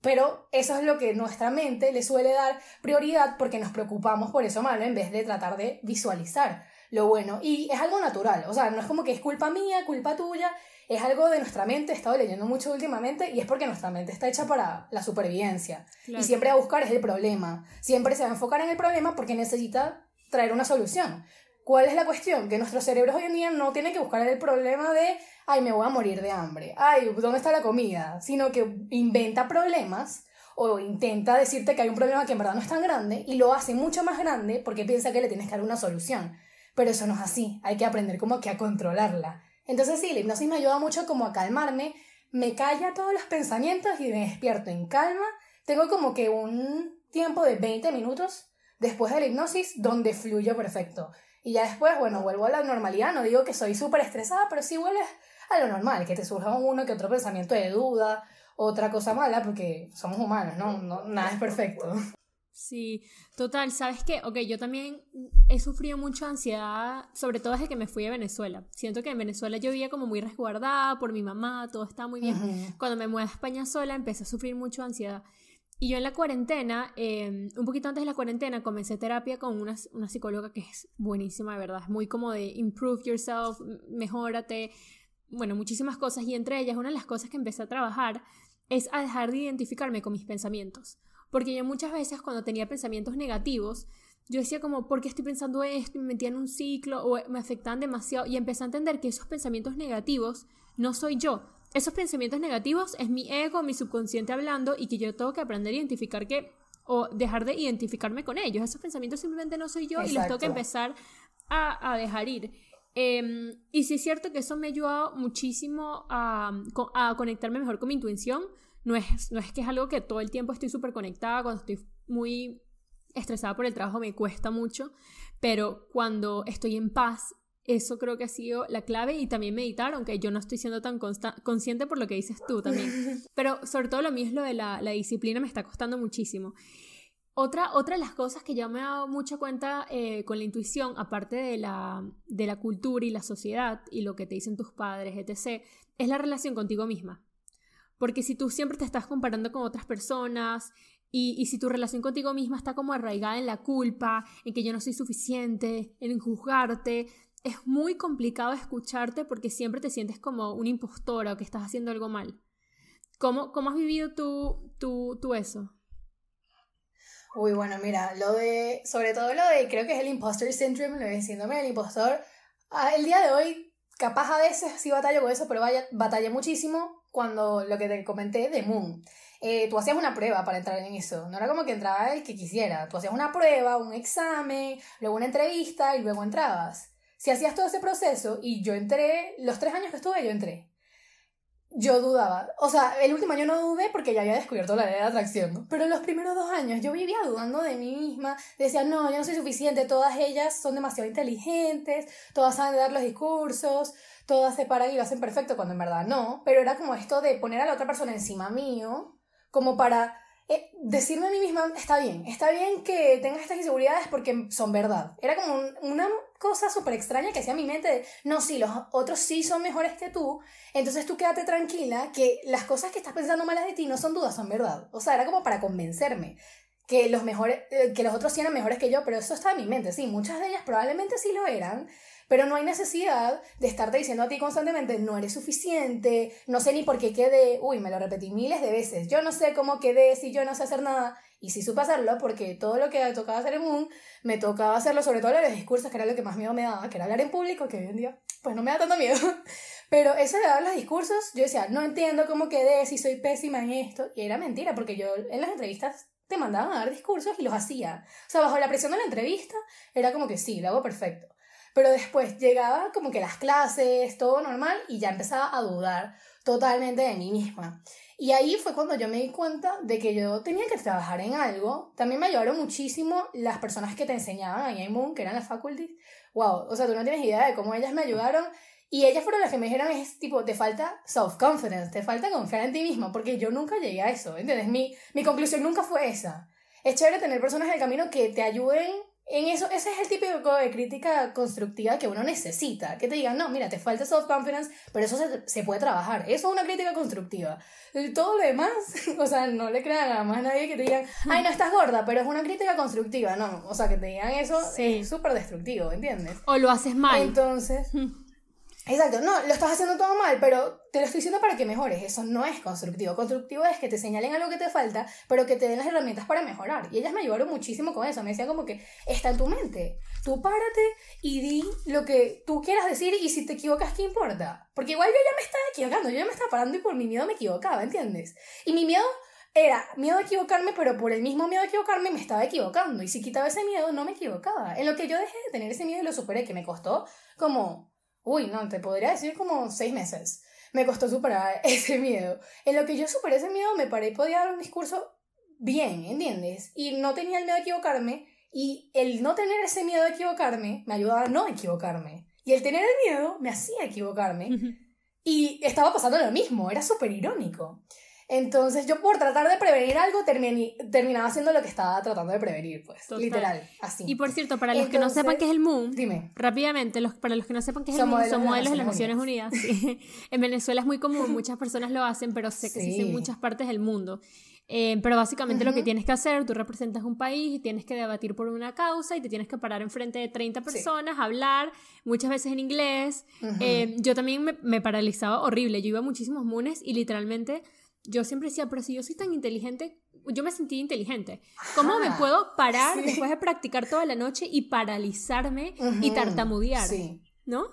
Pero eso es lo que nuestra mente le suele dar prioridad porque nos preocupamos por eso malo en vez de tratar de visualizar lo bueno. Y es algo natural, o sea, no es como que es culpa mía, culpa tuya, es algo de nuestra mente, he estado leyendo mucho últimamente, y es porque nuestra mente está hecha para la supervivencia. Y siempre a buscar es el problema. Siempre se va a enfocar en el problema porque necesita traer una solución. ¿Cuál es la cuestión? Que nuestros cerebros hoy en día no tienen que buscar el problema de, ay, me voy a morir de hambre, ay, ¿dónde está la comida? Sino que inventa problemas o intenta decirte que hay un problema que en verdad no es tan grande y lo hace mucho más grande porque piensa que le tienes que dar una solución. Pero eso no es así, hay que aprender como que a controlarla. Entonces sí, la hipnosis me ayuda mucho como a calmarme, me calla todos los pensamientos y me despierto en calma. Tengo como que un tiempo de 20 minutos después de la hipnosis donde fluyo perfecto. Y ya después, bueno, vuelvo a la normalidad, no digo que soy súper estresada, pero sí vuelves a lo normal, que te surja uno que otro pensamiento de duda, otra cosa mala, porque somos humanos, ¿no? no nada es perfecto. Sí, total, ¿sabes qué? Ok, yo también he sufrido mucha ansiedad, sobre todo desde que me fui a Venezuela. Siento que en Venezuela yo vivía como muy resguardada por mi mamá, todo estaba muy bien. Cuando me mudé a España sola empecé a sufrir mucho ansiedad. Y yo en la cuarentena, em, un poquito antes de la cuarentena, comencé terapia con una, una psicóloga que es buenísima, de verdad. Es muy como de improve yourself, mejórate, bueno, muchísimas cosas. Y entre ellas, una de las cosas que empecé a trabajar es a dejar de identificarme con mis pensamientos. Porque yo muchas veces cuando tenía pensamientos negativos, yo decía como, ¿por qué estoy pensando esto? Y me metía en un ciclo o me afectaban demasiado y empecé a entender que esos pensamientos negativos no soy yo. Esos pensamientos negativos es mi ego, mi subconsciente hablando y que yo tengo que aprender a identificar que o dejar de identificarme con ellos. Esos pensamientos simplemente no soy yo y los tengo que empezar a, a dejar ir. Em, y sí es cierto que eso me ha ayudado muchísimo a, a conectarme mejor con mi intuición, no es, no es que es algo que todo el tiempo estoy súper conectada, cuando estoy muy estresada por el trabajo me cuesta mucho, pero cuando estoy en paz, eso creo que ha sido la clave y también meditar, aunque yo no estoy siendo tan consciente por lo que dices tú también. Pero sobre todo lo mío es lo de la, la disciplina, me está costando muchísimo. Otra, otra de las cosas que yo me he dado mucha cuenta eh, con la intuición, aparte de la, de la cultura y la sociedad y lo que te dicen tus padres, etc., es la relación contigo misma. Porque si tú siempre te estás comparando con otras personas y, si tu relación contigo misma está como arraigada en la culpa, en que yo no soy suficiente, en juzgarte, es muy complicado escucharte porque siempre te sientes como una impostora o que estás haciendo algo mal. ¿Cómo, cómo has vivido tú, tú, tú eso? Uy, bueno, mira, lo de, sobre todo lo de, creo que es el imposter syndrome, lo de síndrome del impostor. Ah, el día de hoy, capaz a veces sí batallo con eso, pero vaya, batallé muchísimo cuando lo que te comenté de Moon. Eh, tú hacías una prueba para entrar en eso. No era como que entraba el que quisiera. Tú hacías una prueba, un examen, luego una entrevista y luego entrabas. Si hacías todo ese proceso y yo entré, los tres años que estuve, yo entré yo dudaba. O sea, el último año no dudé porque ya había descubierto la ley de atracción. Pero los primeros dos años yo vivía dudando de mí misma. Decía, no, yo no soy suficiente. Todas ellas son demasiado inteligentes. Todas saben dar los discursos. Todas se paran y lo hacen perfecto cuando en verdad no. Pero era como esto de poner a la otra persona encima mío. Como para eh, decirme a mí misma, está bien, está bien que tengas estas inseguridades porque son verdad. Era como una cosa súper extraña que hacía mi mente no, sí, los otros sí son mejores que tú, entonces tú quédate tranquila que las cosas que estás pensando malas de ti no son dudas, son verdad. O sea, era como para convencerme que los, mejores, eh, que los otros sí eran mejores que yo, pero eso estaba en mi mente, sí, muchas de ellas probablemente sí lo eran, pero no hay necesidad de estarte diciendo a ti constantemente, no eres suficiente, no sé ni por qué quedé, uy, me lo repetí miles de veces, yo no sé cómo quedé si yo no sé hacer nada, y sí supe hacerlo porque todo lo que tocaba hacer en Moon, me tocaba hacerlo sobre todo en los discursos, que era lo que más miedo me daba, que era hablar en público, que hoy en día, pues no me da tanto miedo. Pero eso de dar los discursos, yo decía, no entiendo cómo quedé, si soy pésima en esto, y era mentira, porque yo en las entrevistas te mandaban a dar discursos y los hacía. O sea, bajo la presión de la entrevista, era como que sí, lo hago perfecto. Pero después llegaba como que las clases, todo normal, y ya empezaba a dudar totalmente de mí misma. Y ahí fue cuando yo me di cuenta de que yo tenía que trabajar en algo. También me ayudaron muchísimo las personas que te enseñaban ahí en Moon, que eran las faculties. Wow, o sea, tú no tienes idea de cómo ellas me ayudaron. Y ellas fueron las que me dijeron, es tipo, te falta self-confidence, te falta confiar en ti mismo, porque yo nunca llegué a eso, ¿entiendes? Mi, mi conclusión nunca fue esa. Es chévere tener personas en el camino que te ayuden en eso, ese es el típico de crítica constructiva que uno necesita. Que te digan, no, mira, te falta self-confidence, pero eso se, se, puede trabajar. Eso es una crítica constructiva. Todo lo demás, o sea, no le crean a más nadie que te digan, ay, no estás gorda, pero es una crítica constructiva. No, o sea, que te digan eso es súper destructivo, ¿entiendes? O lo haces mal. Entonces. Exacto, no, lo estás haciendo todo mal, pero te lo estoy diciendo para que mejores. Eso no es constructivo. Constructivo es que te señalen algo que te falta, pero que te den las herramientas para mejorar. Y ellas me ayudaron muchísimo con eso. Me decían como que está en tu mente. Tú párate y di lo que tú quieras decir y si te equivocas, ¿qué importa? Porque igual yo ya me estaba equivocando, yo ya me estaba parando y por mi miedo me equivocaba, ¿entiendes? Y mi miedo era miedo a equivocarme, pero por el mismo miedo a equivocarme me estaba equivocando. Y si quitaba ese miedo, no me equivocaba. En lo que yo dejé de tener ese miedo y lo superé, que me costó como Uy, no, te podría decir como seis meses. Me costó superar ese miedo. En lo que yo superé ese miedo, me paré y podía dar un discurso bien, ¿entiendes? Y no tenía el miedo a equivocarme. Y el no tener ese miedo a equivocarme me ayudaba a no equivocarme. Y el tener el miedo me hacía equivocarme. Y estaba pasando lo mismo, era súper irónico. Entonces yo por tratar de prevenir algo terminaba haciendo lo que estaba tratando de prevenir, pues, literal, así. Y por cierto, para los que no sepan qué es el MOON, dime. rápidamente, los, para los que no sepan qué es el MOON, son modelos de las Naciones Unidas. en Venezuela es muy común, muchas personas lo hacen, pero sé que sí. en muchas partes del mundo. Eh, pero básicamente lo que tienes que hacer, tú representas un país y tienes que debatir por una causa y te tienes que parar enfrente de 30 personas, hablar, muchas veces en inglés. Eh, yo también me, me, paralizaba horrible, yo iba a muchísimos MOONes y literalmente yo siempre decía, pero si yo soy tan inteligente, yo me sentí inteligente. ¿Cómo me puedo parar después de practicar toda la noche y paralizarme y tartamudear? Sí. ¿No?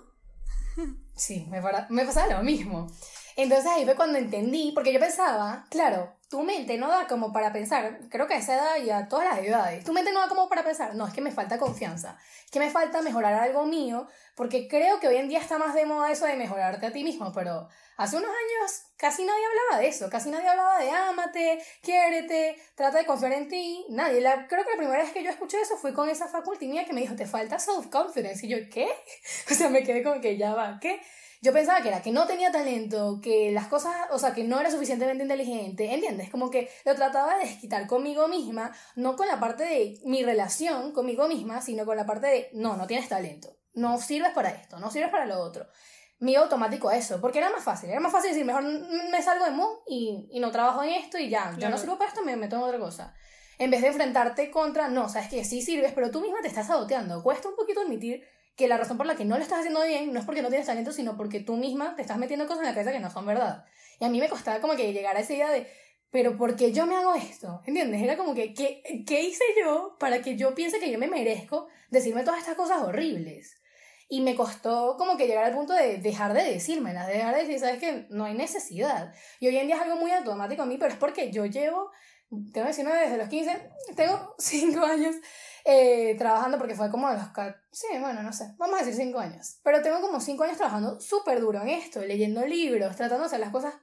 Sí, me, me pasaba lo mismo. Entonces ahí fue cuando entendí, porque yo pensaba, claro, tu mente no da como para pensar, creo que a esa edad y a todas las edades, tu mente no da como para pensar, no, es que me falta confianza, es que me falta mejorar algo mío, porque creo que hoy en día está más de moda eso de mejorarte a ti mismo, pero hace unos años casi nadie hablaba de eso, casi nadie hablaba de ámate, quiérete, trata de confiar en ti, nadie. La, creo que la primera vez que yo escuché eso fue con esa facultad mía que me dijo, te falta self-confidence, y yo, ¿qué? O sea, me quedé como que ya va, ¿qué? Yo pensaba que era que no tenía talento, que las cosas, o sea, que no era suficientemente inteligente, ¿entiendes? Como que lo trataba de desquitar conmigo misma, no con la parte de mi relación conmigo misma, sino con la parte de, no, no tienes talento, no sirves para esto, no sirves para lo otro. Mi automático a eso, porque era más fácil, era más fácil decir, mejor me salgo de Moon y, y no trabajo en esto y ya, yo no sirvo para esto, me meto en otra cosa. En vez de enfrentarte contra, no, sabes que sí sirves, pero tú misma te estás saboteando. Cuesta un poquito admitir que la razón por la que no lo estás haciendo bien no es porque no tienes talento, sino porque tú misma te estás metiendo cosas en la cabeza que no son verdad. Y a mí me costaba como que llegar a esa idea de, pero ¿por qué yo me hago esto? ¿Entiendes? Era como que, ¿qué, ¿qué hice yo para que yo piense que yo me merezco decirme todas estas cosas horribles? Y me costó como que llegar al punto de dejar de decírmelas, de dejar de decir, ¿sabes qué? No hay necesidad. Y hoy en día es algo muy automático a mí, pero es porque yo llevo, tengo 19 desde los 15, tengo 5 años eh, trabajando, porque fue como de los... Sí, bueno, no sé, vamos a decir 5 años. Pero tengo como 5 años trabajando súper duro en esto, leyendo libros, tratando de hacer las cosas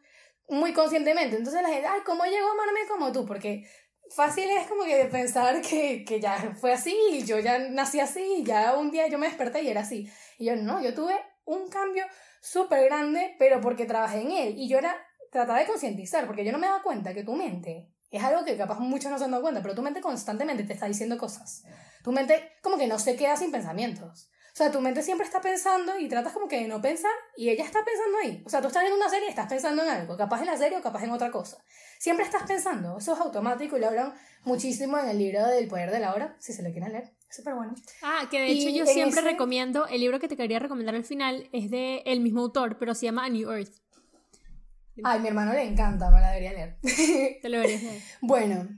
muy conscientemente. Entonces la gente, ay, ¿cómo llegó a amarme como tú? Porque fácil es como que pensar que, que ya fue así, yo ya nací así, ya un día yo me desperté y era así. Y yo no, yo tuve un cambio súper grande, pero porque trabajé en él. Y yo era, trataba de concientizar, porque yo no me daba cuenta que tu mente es algo que capaz muchos no se han dado cuenta, pero tu mente constantemente te está diciendo cosas. Tu mente como que no se queda sin pensamientos. O sea, tu mente siempre está pensando y tratas como que de no pensar y ella está pensando ahí. O sea, tú estás viendo una serie y estás pensando en algo, capaz en la serie o capaz en otra cosa. Siempre estás pensando, eso es automático y lo hablan muchísimo en el libro del poder de la hora, si se lo quieren leer. Súper bueno. Ah, que de hecho yo siempre recomiendo, el libro que te quería recomendar al final es de el mismo autor, pero se llama A New Earth. Ay, mi hermano le encanta, me la debería leer. Te lo deberías leer. bueno,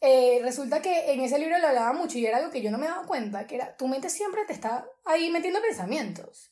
eh, resulta que en ese libro lo hablaba mucho y era algo que yo no me daba cuenta, que era, tu mente siempre te está ahí metiendo pensamientos.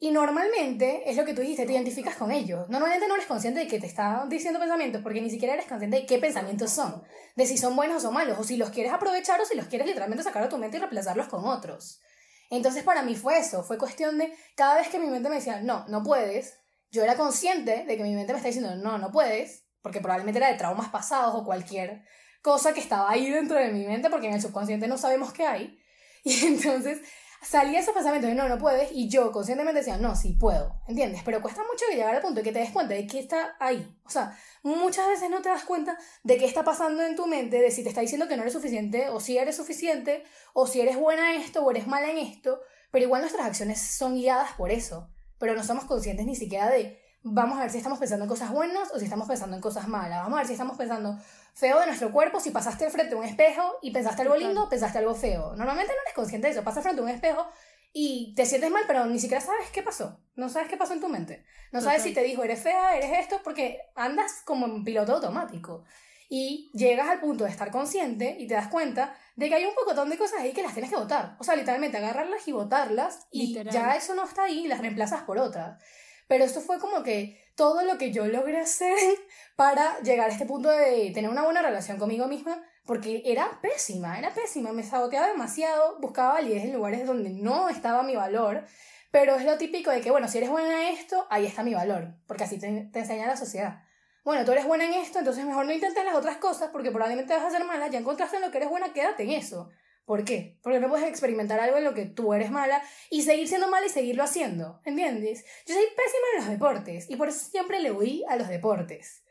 Y normalmente es lo que tú dijiste, te identificas con ellos. Normalmente no eres consciente de que te está diciendo pensamientos porque ni siquiera eres consciente de qué pensamientos son, de si son buenos o malos, o si los quieres aprovechar o si los quieres literalmente sacar de tu mente y reemplazarlos con otros. Entonces para mí fue eso, fue cuestión de cada vez que mi mente me decía, no, no puedes, yo era consciente de que mi mente me está diciendo, no, no puedes, porque probablemente era de traumas pasados o cualquier cosa que estaba ahí dentro de mi mente, porque en el subconsciente no sabemos qué hay. Y entonces salía ese pensamiento de no, no puedes, y yo conscientemente decía, no, sí puedo, ¿entiendes? Pero cuesta mucho llegar al punto de que te des cuenta de que está ahí. O sea, muchas veces no te das cuenta de qué está pasando en tu mente, de si te está diciendo que no eres suficiente, o si eres suficiente, o si eres buena en esto, o eres mala en esto, pero igual nuestras acciones son guiadas por eso, pero no somos conscientes ni siquiera de, vamos a ver si estamos pensando en cosas buenas o si estamos pensando en cosas malas, vamos a ver si estamos pensando feo de nuestro cuerpo si pasaste al frente de un espejo y pensaste algo lindo, pensaste algo feo. Normalmente no eres consciente de eso, pasas frente a un espejo y te sientes mal, pero ni siquiera sabes qué pasó. No sabes qué pasó en tu mente. No sabes si te dijo, eres fea, eres esto, porque andas como en piloto automático. Y llegas al punto de estar consciente y te das cuenta de que hay un pocotón de cosas ahí que las tienes que votar. O sea, literalmente agarrarlas y votarlas y ya eso no está ahí y las reemplazas por otras. Pero esto fue como que todo lo que yo logré hacer para llegar a este punto de tener una buena relación conmigo misma, porque era pésima, era pésima, me saboteaba demasiado, buscaba validez en lugares donde no estaba mi valor, pero es lo típico de que, bueno, si eres buena en esto, ahí está mi valor, porque así te, te enseña la sociedad. Bueno, tú eres buena en esto, entonces mejor no intentes las otras cosas porque probablemente vas a hacer mala, ya encontraste en lo que eres buena, quédate en eso. ¿Por qué? Porque no puedes experimentar algo en lo que tú eres mala y seguir siendo mala y seguirlo haciendo. ¿Entiendes? Yo soy pésima en los deportes y por eso siempre le huí a los deportes.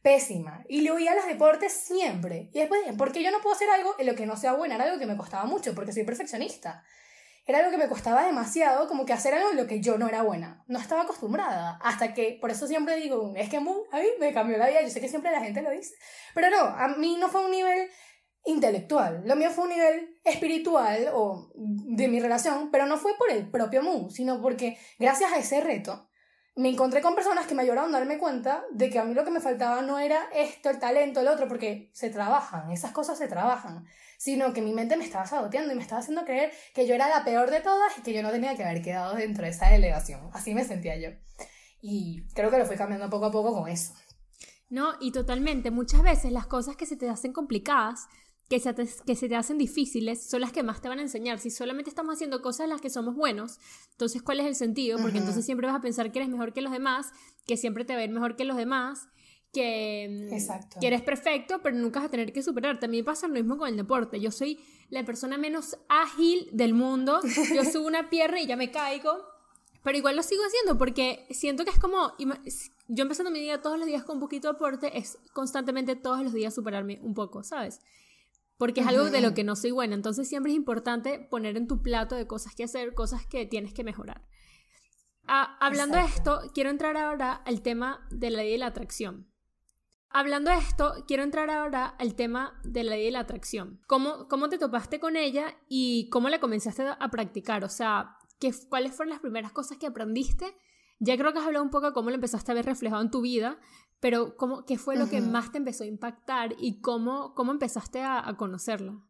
Pésima. Y le huí a los deportes siempre. Y después, ¿por qué yo no puedo hacer algo en lo que no sea buena? Era algo que me costaba mucho porque soy perfeccionista. Era algo que me costaba demasiado, como que hacer algo en lo que yo no era buena. No estaba acostumbrada. Hasta que, por eso siempre digo, es que a mí me cambió la vida. Yo sé que siempre la gente lo dice. Pero no, a mí no fue un nivel intelectual. Lo mío fue un nivel espiritual o de mi relación, pero no fue por el propio Mu, sino porque gracias a ese reto me encontré con personas que me ayudaron a darme cuenta de que a mí lo que me faltaba no era esto, el talento, el otro, porque se trabajan, esas cosas se trabajan, sino que mi mente me estaba saboteando y me estaba haciendo creer que yo era la peor de todas y que yo no tenía que haber quedado dentro de esa delegación. Así me sentía yo. Y creo que lo fui cambiando poco a poco con eso. No, y totalmente, muchas veces las cosas que se te hacen complicadas que se, te, que se te hacen difíciles son las que más te van a enseñar. Si solamente estamos haciendo cosas en las que somos buenos, entonces ¿cuál es el sentido? Porque entonces siempre vas a pensar que eres mejor que los demás, que siempre te ir mejor que los demás, que, mm, que eres perfecto, pero nunca vas a tener que mí me pasa lo mismo con el deporte. Yo soy la persona menos ágil del mundo. Yo subo una pierna y ya me caigo. Pero igual lo sigo haciendo porque siento que es como, yo empezando mi día todos los días con un poquito de deporte, es constantemente todos los días superarme un poco, ¿sabes? Porque es algo de lo que no soy buena. Entonces siempre es importante poner en tu plato de cosas que hacer, cosas que tienes que mejorar. Ah, hablando de esto, quiero entrar ahora al tema de la ley de la atracción. Hablando de esto, quiero entrar ahora al tema de la ley de la atracción. ¿Cómo, cómo te topaste con ella y cómo la comenzaste a practicar? O sea, ¿qué, ¿cuáles fueron las primeras cosas que aprendiste? Ya creo que has hablado un poco de cómo lo empezaste a ver reflejado en tu vida, pero ¿cómo, ¿qué fue lo que más te empezó a impactar y cómo, cómo empezaste a, a conocerla?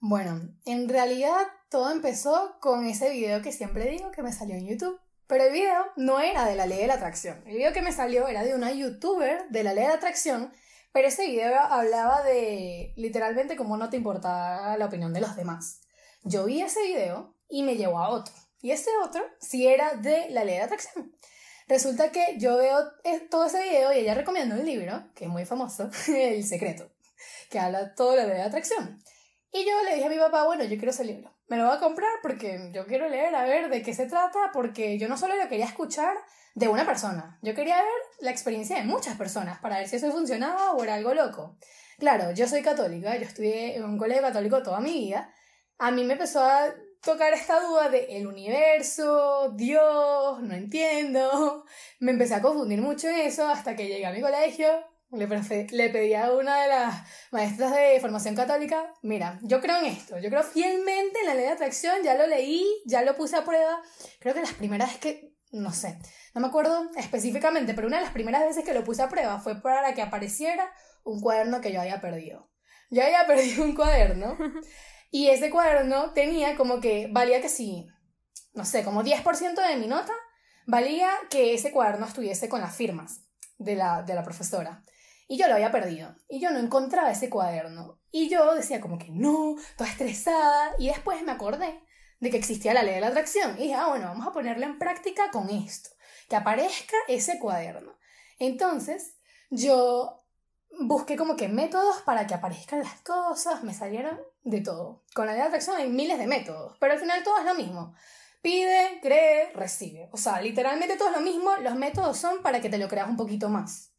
Bueno, en realidad todo empezó con ese video que siempre digo que me salió en YouTube. Pero el video no era de la ley de la atracción. El video que me salió era de una youtuber de la ley de la atracción, pero ese video hablaba de literalmente cómo no te importaba la opinión de los demás. Yo vi ese video y me llevó a otro. Y ese otro sí era de la ley de atracción. Resulta que yo veo todo ese video y ella recomienda un libro, que es muy famoso, El Secreto, que habla todo de la atracción. Y yo le dije a mi papá, bueno, yo quiero ese libro. Me lo voy a comprar porque yo quiero leer, a ver de qué se trata, porque yo no solo lo quería escuchar de una persona, yo quería ver la experiencia de muchas personas para ver si eso funcionaba o era algo loco. Claro, yo soy católica, yo estudié en un colegio católico toda mi vida. A mí me empezó a tocar esta duda de el universo, Dios, no entiendo. Me empecé a confundir mucho en eso hasta que llegué a mi colegio. Le, le pedí a una de las maestras de formación católica, mira, yo creo en esto, yo creo fielmente en la ley de atracción, ya lo leí, ya lo puse a prueba. Creo que las primeras que, no sé, no me acuerdo específicamente, pero una de las primeras veces que lo puse a prueba fue para que apareciera un cuaderno que yo había perdido. Yo había perdido un cuaderno y ese cuaderno tenía como que, valía que sí, no sé, como 10% de mi nota, valía que ese cuaderno estuviese con las firmas de la, de la profesora. Y yo lo había perdido. Y yo no encontraba ese cuaderno. Y yo decía como que no, toda estresada. Y después me acordé de que existía la ley de la atracción. Y dije, ah, bueno, vamos a ponerla en práctica con esto. Que aparezca ese cuaderno. Entonces, yo busqué como que métodos para que aparezcan las cosas, me salieron de todo. Con la ley de atracción hay miles de métodos, pero al final todo es lo mismo. Pide, cree, recibe. O sea, literalmente todo es lo mismo, los métodos son para que te lo creas un poquito más.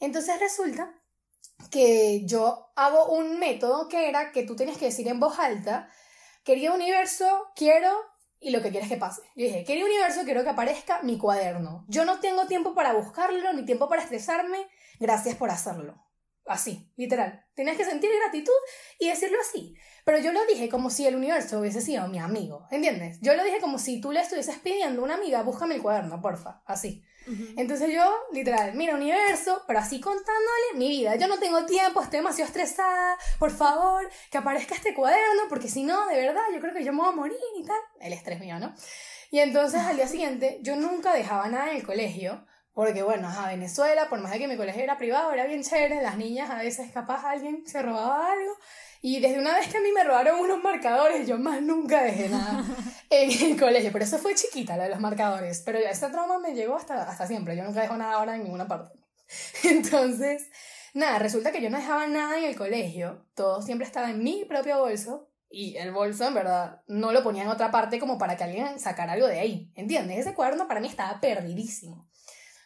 Entonces resulta que yo hago un método que era que tú tienes que decir en voz alta, querido universo, quiero y lo que quieres que pase. Yo dije, querido universo, quiero que aparezca mi cuaderno. Yo no tengo tiempo para buscarlo, ni tiempo para estresarme, gracias por hacerlo. Así, literal. Tienes que sentir gratitud y decirlo así. Pero yo lo dije como si el universo hubiese sido mi amigo, ¿entiendes? Yo lo dije como si tú le estuvieses pidiendo a una amiga, búscame el cuaderno, porfa, así. Entonces yo, literal, mira universo, pero así contándole mi vida. Yo no tengo tiempo, estoy demasiado estresada, por favor, que aparezca este cuaderno, porque si no, de verdad, yo creo que yo me voy a morir y tal. El estrés mío, ¿no? Y entonces al día siguiente, yo nunca dejaba nada en el colegio, porque bueno, a Venezuela, por más de que mi colegio era privado, era bien chévere, las niñas a veces capaz alguien se robaba algo y desde una vez que a mí me robaron unos marcadores, yo más nunca dejé nada en el colegio. Pero eso fue chiquita, la de los marcadores. Pero ese trauma me llegó hasta, hasta siempre. Yo nunca dejo nada ahora en ninguna parte. Entonces, nada, resulta que yo no dejaba nada en el colegio. Todo siempre estaba en mi propio bolso. Y el bolso, en verdad, no lo ponía en otra parte como para que alguien sacara algo de ahí. ¿Entiendes? Ese cuaderno para mí estaba perdidísimo.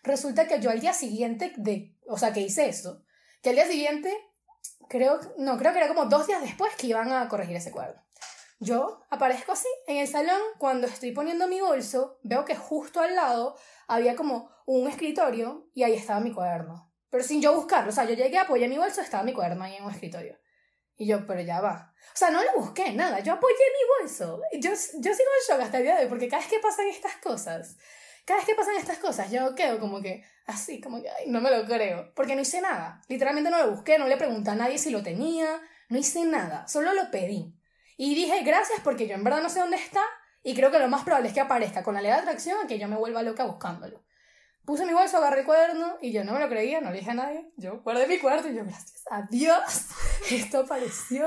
Resulta que yo al día siguiente, de, o sea, que hice eso, que al día siguiente creo, no, creo que era como dos días después que iban a corregir ese cuadro. Yo aparezco así en el salón cuando estoy poniendo mi bolso, veo que justo al lado había como un escritorio y ahí estaba mi cuaderno. Pero sin yo buscarlo, o sea, yo llegué, apoyé mi bolso, estaba mi cuaderno ahí en un escritorio. Y yo, pero ya va. O sea, no lo busqué, nada, yo apoyé mi bolso. Yo, yo sigo en shock hasta el día de hoy, porque cada vez que pasan estas cosas, cada vez que pasan estas cosas, yo quedo como que así, como que, no me lo creo. Porque no hice nada. Literalmente no lo busqué, no le pregunté a nadie si lo tenía, no hice nada, solo lo pedí. Y dije gracias porque yo en verdad no sé dónde está y creo que lo más probable es que aparezca con la ley de atracción a que yo me vuelva loca buscándolo. Puse mi bolso, agarré el cuaderno y yo no me lo creía, no le dije a nadie. Yo guardé mi cuarto y yo, gracias a Dios, esto apareció.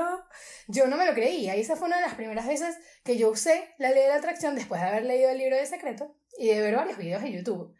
Yo no me lo creía y esa fue una de las primeras veces que yo usé la ley de la atracción después de haber leído el libro de secreto y de ver varios videos en YouTube.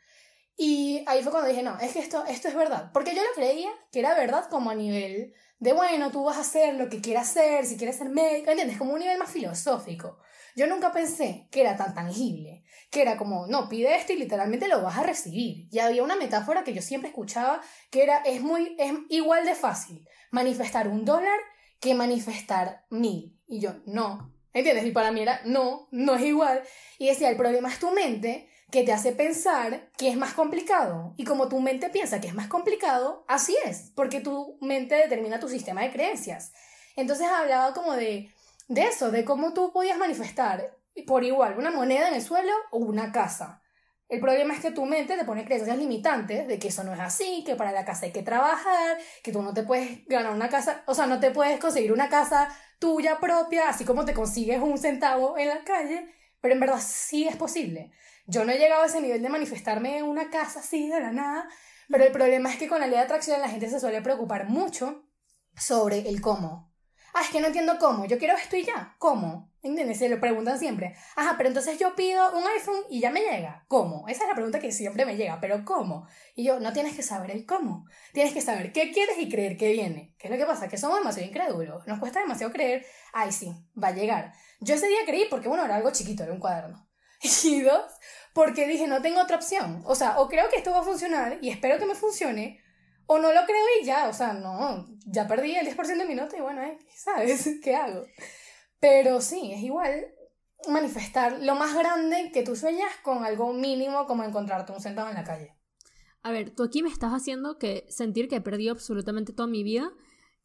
Y ahí fue cuando dije, no, es que esto, esto es verdad. Porque yo lo creía que era verdad como a nivel de, bueno, tú vas a hacer lo que quieras hacer, si quieres ser médico, ¿entiendes? Como un nivel más filosófico. Yo nunca pensé que era tan tangible, que era como, no, pide esto y literalmente lo vas a recibir. Y había una metáfora que yo siempre escuchaba que era, es, muy, es igual de fácil manifestar un dólar que manifestar mil. Y yo, no, ¿entiendes? Y para mí era, no, no es igual. Y decía, el problema es tu mente que te hace pensar que es más complicado. Y como tu mente piensa que es más complicado, así es, porque tu mente determina tu sistema de creencias. Entonces hablaba como de, de eso, de cómo tú podías manifestar por igual una moneda en el suelo o una casa. El problema es que tu mente te pone creencias limitantes de que eso no es así, que para la casa hay que trabajar, que tú no te puedes ganar una casa, o sea, no te puedes conseguir una casa tuya propia, así como te consigues un centavo en la calle, pero en verdad sí es posible. Yo no he llegado a ese nivel de manifestarme en una casa así de la nada, pero el problema es que con la ley de atracción la gente se suele preocupar mucho sobre el cómo. Ah, es que no entiendo cómo, yo quiero esto y ya, ¿cómo? ¿Entiendes? Se lo preguntan siempre. Ajá, pero entonces yo pido un iPhone y ya me llega. ¿Cómo? Esa es la pregunta que siempre me llega, pero ¿cómo? Y yo, no tienes que saber el cómo. Tienes que saber qué quieres y creer que viene. ¿Qué es lo que pasa? Que somos demasiado incrédulos. Nos cuesta demasiado creer, ay, sí, va a llegar. Yo ese día creí porque, bueno, era algo chiquito, era un cuaderno. Y dos, porque dije, no tengo otra opción. O sea, o creo que esto va a funcionar y espero que me funcione, o no lo creo y ya, o sea, no, ya perdí el 10% de mi nota y bueno, eh, ¿sabes? ¿Qué hago? Pero sí, es igual manifestar lo más grande que tú sueñas con algo mínimo como encontrarte un centavo en la calle. A ver, tú aquí me estás haciendo que sentir que he perdido absolutamente toda mi vida,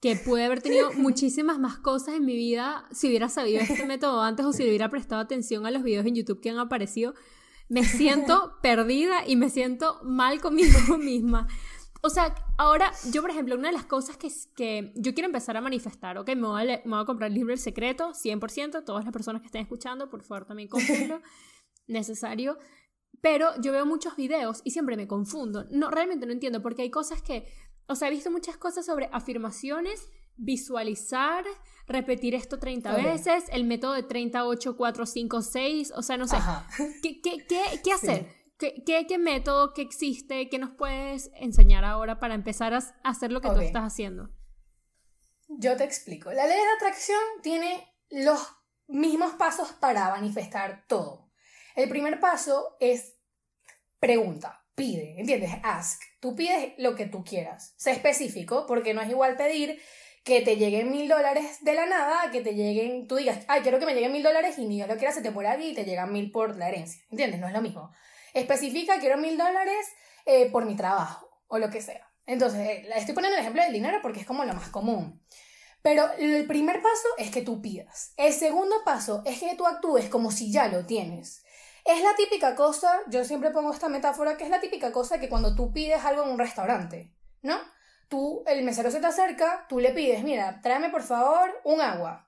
que pude haber tenido muchísimas más cosas en mi vida si hubiera sabido este método antes o si le hubiera prestado atención a los videos en YouTube que han aparecido. Me siento perdida y me siento mal conmigo misma. O sea, ahora yo, por ejemplo, una de las cosas que, que yo quiero empezar a manifestar, ok, me voy a, me voy a comprar el libro El Secreto, 100%, todas las personas que estén escuchando, por favor, también cómprenlo, necesario. Pero yo veo muchos videos y siempre me confundo. No, realmente no entiendo, porque hay cosas que, o sea, he visto muchas cosas sobre afirmaciones, visualizar, repetir esto 30 veces, el método de 38, 4, 5, 6, o sea, no sé, ¿qué, qué, qué, qué hacer? ¿Qué, qué, método que existe que nos puedes enseñar ahora para empezar a hacer lo que tú estás haciendo? Yo te explico. La ley de atracción tiene los mismos pasos para manifestar todo. El primer paso es pregunta, pide, ¿entiendes? Ask. Tú pides lo que tú quieras. Sé específico, porque no es igual pedir que te lleguen mil dólares de la nada, que te lleguen, tú digas, ay, quiero que me lleguen mil dólares y ni Dios lo quiera, se te muere alguien y te llegan mil por la herencia. ¿Entiendes? No es lo mismo especifica, quiero mil dólares eh, por mi trabajo o lo que sea. Entonces, eh, estoy poniendo el ejemplo del dinero porque es como lo más común. Pero el primer paso es que tú pidas. El segundo paso es que tú actúes como si ya lo tienes. Es la típica cosa, yo siempre pongo esta metáfora, que es la típica cosa que cuando tú pides algo en un restaurante, ¿no? Tú, el mesero se te acerca, tú le pides, mira, tráeme por favor un agua.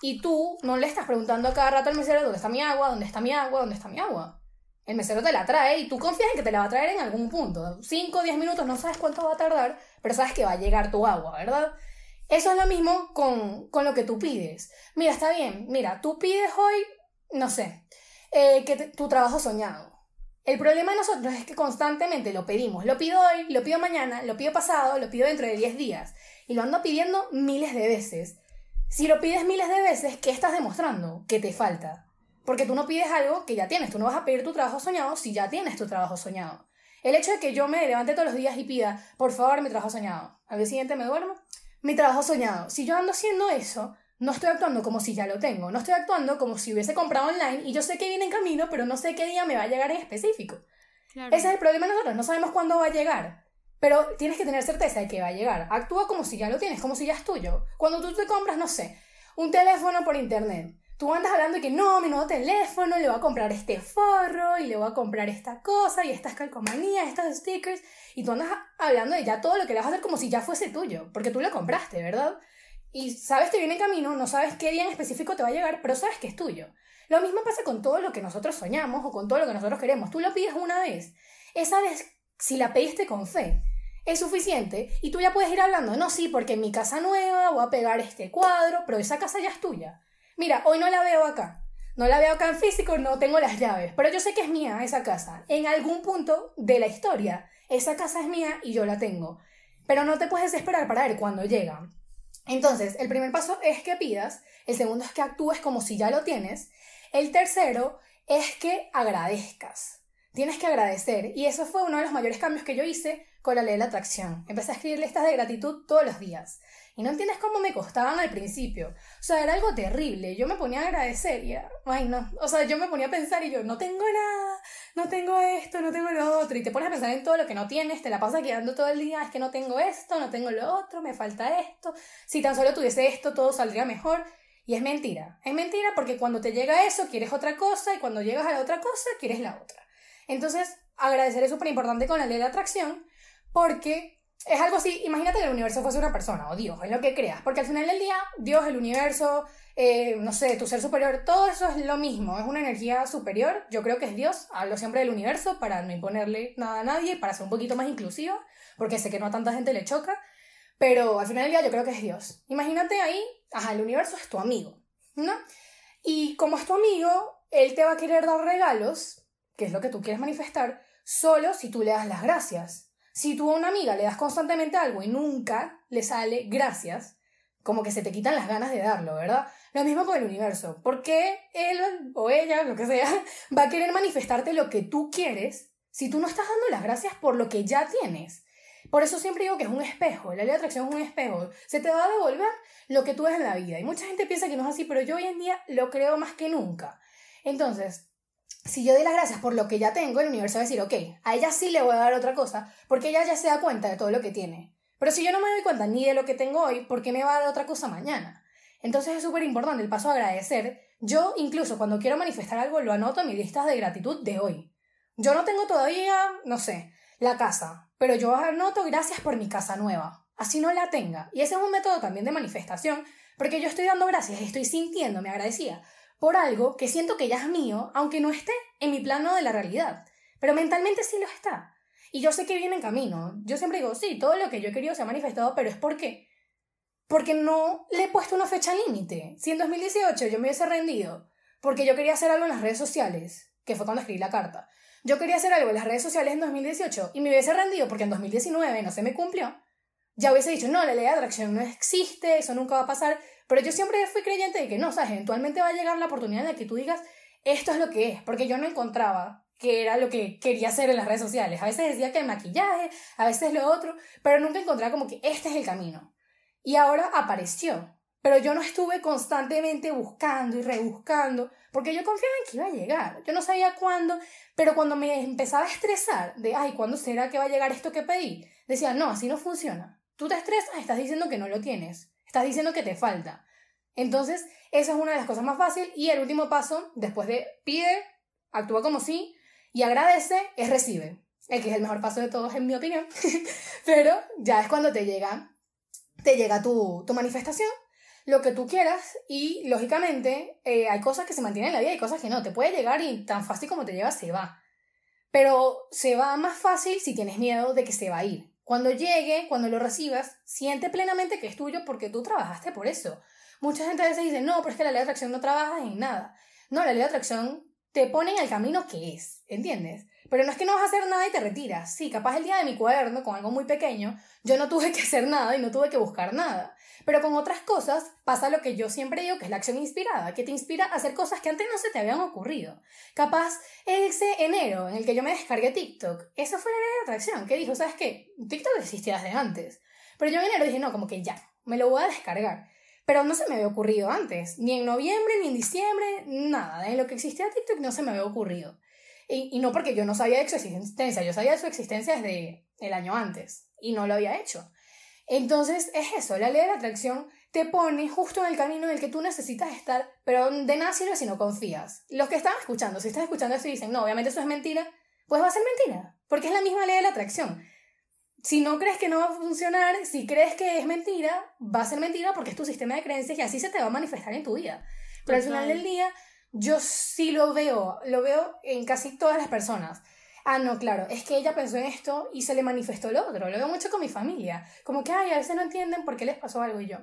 Y tú no le estás preguntando a cada rato al mesero dónde está mi agua, dónde está mi agua, dónde está mi agua. El mesero te la trae y tú confías en que te la va a traer en algún punto. 5 o 10 minutos, no sabes cuánto va a tardar, pero sabes que va a llegar tu agua, ¿verdad? Eso es lo mismo con, lo que tú pides. Mira, está bien, mira, tú pides hoy, no sé, eh, que tu trabajo soñado. El problema de nosotros es que constantemente lo pedimos. Lo pido hoy, lo pido mañana, lo pido pasado, lo pido dentro de 10 días. Y lo ando pidiendo miles de veces. Si lo pides miles de veces, ¿qué estás demostrando? Que te falta. Porque tú no pides algo que ya tienes, tú no vas a pedir tu trabajo soñado si ya tienes tu trabajo soñado. El hecho de que yo me levante todos los días y pida, por favor, mi trabajo soñado, al día siguiente me duermo, mi trabajo soñado. Si yo ando haciendo eso, no estoy actuando como si ya lo tengo, no estoy actuando como si hubiese comprado online y yo sé que viene en camino, pero no sé qué día me va a llegar en específico. Ese es el problema de nosotros, no sabemos cuándo va a llegar. Pero tienes que tener certeza de que va a llegar. Actúa como si ya lo tienes, como si ya es tuyo. Cuando tú te compras, no sé, un teléfono por internet, Tú andas hablando de que no, mi nuevo teléfono, le voy a comprar este forro y le voy a comprar esta cosa y estas calcomanías, estos stickers. Y tú andas hablando de ya todo lo que le vas a hacer como si ya fuese tuyo, porque tú lo compraste, ¿verdad? Y sabes que viene en camino, no sabes qué día en específico te va a llegar, pero sabes que es tuyo. Lo mismo pasa con todo lo que nosotros soñamos o con todo lo que nosotros queremos. Tú lo pides una vez. Esa vez, si la pediste con fe, es suficiente y tú ya puedes ir hablando, no, sí, porque en mi casa nueva voy a pegar este cuadro, pero esa casa ya es tuya. Mira, hoy no la veo acá. No la veo acá en físico, no tengo las llaves, pero yo sé que es mía esa casa. En algún punto de la historia, esa casa es mía y yo la tengo. Pero no te puedes esperar para ver cuándo llega. Entonces, el primer paso es que pidas, el segundo es que actúes como si ya lo tienes, el tercero es que agradezcas. Tienes que agradecer. Y eso fue uno de los mayores cambios que yo hice con la ley de la atracción. Empecé a escribir listas de gratitud todos los días. Y no entiendes cómo me costaban al principio. O sea, era algo terrible. Yo me ponía a agradecer y, ay, no. O sea, yo me ponía a pensar y yo, no tengo nada, no tengo esto, no tengo lo otro. Y te pones a pensar en todo lo que no tienes, te la pasas quedando todo el día, es que no tengo esto, no tengo lo otro, me falta esto. Si tan solo tuviese esto, todo saldría mejor. Y es mentira. Es mentira porque cuando te llega eso, quieres otra cosa y cuando llegas a la otra cosa, quieres la otra. Entonces, agradecer es súper importante con la ley de atracción porque es algo así, imagínate que el universo fuese una persona o Dios, es lo que creas, porque al final del día, Dios, el universo, eh, no sé, tu ser superior, todo eso es lo mismo, es una energía superior, yo creo que es Dios, hablo siempre del universo para no imponerle nada a nadie, para ser un poquito más inclusiva, porque sé que no a tanta gente le choca, pero al final del día yo creo que es Dios. Imagínate ahí, ajá, el universo es tu amigo, ¿no? Y como es tu amigo, él te va a querer dar regalos, que es lo que tú quieres manifestar, solo si tú le das las gracias. Si tú a una amiga le das constantemente algo y nunca le sale gracias, como que se te quitan las ganas de darlo, ¿verdad? Lo mismo con el universo. Porque él o ella, lo que sea, va a querer manifestarte lo que tú quieres si tú no estás dando las gracias por lo que ya tienes. Por eso siempre digo que es un espejo, la ley de atracción es un espejo. Se te va a devolver lo que tú ves en la vida. Y mucha gente piensa que no es así, pero yo hoy en día lo creo más que nunca. Entonces, si yo doy las gracias por lo que ya tengo, el universo va a decir, ok, a ella sí le voy a dar otra cosa, porque ella ya se da cuenta de todo lo que tiene. Pero si yo no me doy cuenta ni de lo que tengo hoy, ¿por qué me va a dar otra cosa mañana? Entonces es súper importante el paso a agradecer. Yo incluso cuando quiero manifestar algo lo anoto en mis listas de gratitud de hoy. Yo no tengo todavía, no sé, la casa, pero yo anoto gracias por mi casa nueva. Así no la tenga. Y ese es un método también de manifestación, porque yo estoy dando gracias estoy sintiéndome agradecida por algo que siento que ya es mío, aunque no esté en mi plano de la realidad. Pero mentalmente sí lo está. Y yo sé que viene en camino. Yo siempre digo, sí, todo lo que yo he querido se ha manifestado, pero es porque porque no le he puesto una fecha límite. Si en 2018 yo me hubiese rendido porque yo quería hacer algo en las redes sociales, que fue cuando escribí la carta, yo quería hacer algo en las redes sociales en 2018 y me hubiese rendido porque en 2019 no se me cumplió, ya hubiese dicho, no, la ley de atracción no existe, eso nunca va a pasar, pero yo siempre fui creyente de que no, sabes, eventualmente va a llegar la oportunidad de que tú digas, esto es lo que es, porque yo no encontraba que era lo que quería hacer en las redes sociales. A veces decía que el maquillaje, a veces lo otro, pero nunca encontraba como que este es el camino. Y ahora apareció. Pero yo no estuve constantemente buscando y rebuscando, porque yo confiaba en que iba a llegar. Yo no sabía cuándo, pero cuando me empezaba a estresar de, ay, ¿cuándo será que va a llegar esto que pedí? Decía, no, así no funciona. Tú te estresas, estás diciendo que no lo tienes. Estás diciendo que te falta. Entonces, esa es una de las cosas más fáciles. Y el último paso, después de pide, actúa como sí y agradece, es recibe. El que es el mejor paso de todos, en mi opinión. Pero ya es cuando te llega, te llega tu, tu manifestación, lo que tú quieras. Y lógicamente, eh, hay cosas que se mantienen en la vida y cosas que no. Te puede llegar y tan fácil como te llega, se va. Pero se va más fácil si tienes miedo de que se va a ir. Cuando llegue, cuando lo recibas, siente plenamente que es tuyo porque tú trabajaste por eso. Mucha gente a veces dice, no, pero es que la ley de atracción no trabaja en nada. No, la ley de atracción te pone en el camino que es, ¿entiendes? Pero no es que no vas a hacer nada y te retiras. Sí, capaz el día de mi cuaderno, con algo muy pequeño, yo no tuve que hacer nada y no tuve que buscar nada. Pero con otras cosas pasa lo que yo siempre digo, que es la acción inspirada, que te inspira a hacer cosas que antes no se te habían ocurrido. Capaz ese enero en el que yo me descargué TikTok, esa fue la ley de atracción, que dijo, ¿sabes qué? TikTok existía desde antes. Pero yo en enero dije, no, como que ya, me lo voy a descargar. Pero no se me había ocurrido antes, ni en noviembre, ni en diciembre, nada. De lo que existía TikTok no se me había ocurrido. Y, y no porque yo no sabía de su existencia, yo sabía de su existencia desde el año antes y no lo había hecho. Entonces es eso, la ley de la atracción te pone justo en el camino en el que tú necesitas estar, pero de nada sirve si no confías. Los que están escuchando, si están escuchando esto y dicen, no, obviamente eso es mentira, pues va a ser mentira, porque es la misma ley de la atracción. Si no crees que no va a funcionar, si crees que es mentira, va a ser mentira porque es tu sistema de creencias y así se te va a manifestar en tu vida. Pero al final del día, yo sí lo veo, lo veo en casi todas las personas ah, no, claro, es que ella pensó en esto y se le manifestó lo otro. Lo veo mucho con mi familia. Como que, ay, a veces no entienden por qué les pasó algo y yo.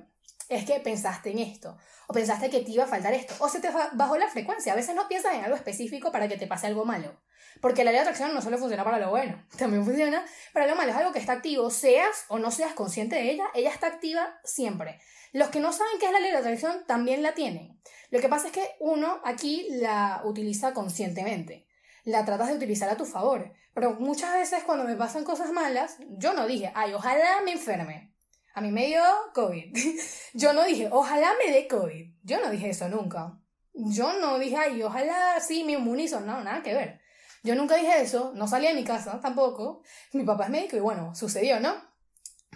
Es que pensaste en esto, o pensaste que te iba a faltar esto, o se te bajó la frecuencia. A veces no piensas en algo específico para que te pase algo malo. Porque la ley de atracción no solo funciona para lo bueno, también funciona para lo malo. Es algo que está activo, seas o no seas consciente de ella, ella está activa siempre. Los que no saben qué es la ley de atracción también la tienen. Lo que pasa es que uno aquí la utiliza conscientemente la tratas de utilizar a tu favor. Pero muchas veces cuando me pasan cosas malas, yo no dije, ay, ojalá me enferme. A mí me dio COVID. yo no dije, ojalá me dé COVID. Yo no dije eso nunca. Yo no dije, ay, ojalá sí me inmunizo. No, nada que ver. Yo nunca dije eso, no salí de mi casa tampoco. Mi papá es médico y bueno, sucedió, ¿no?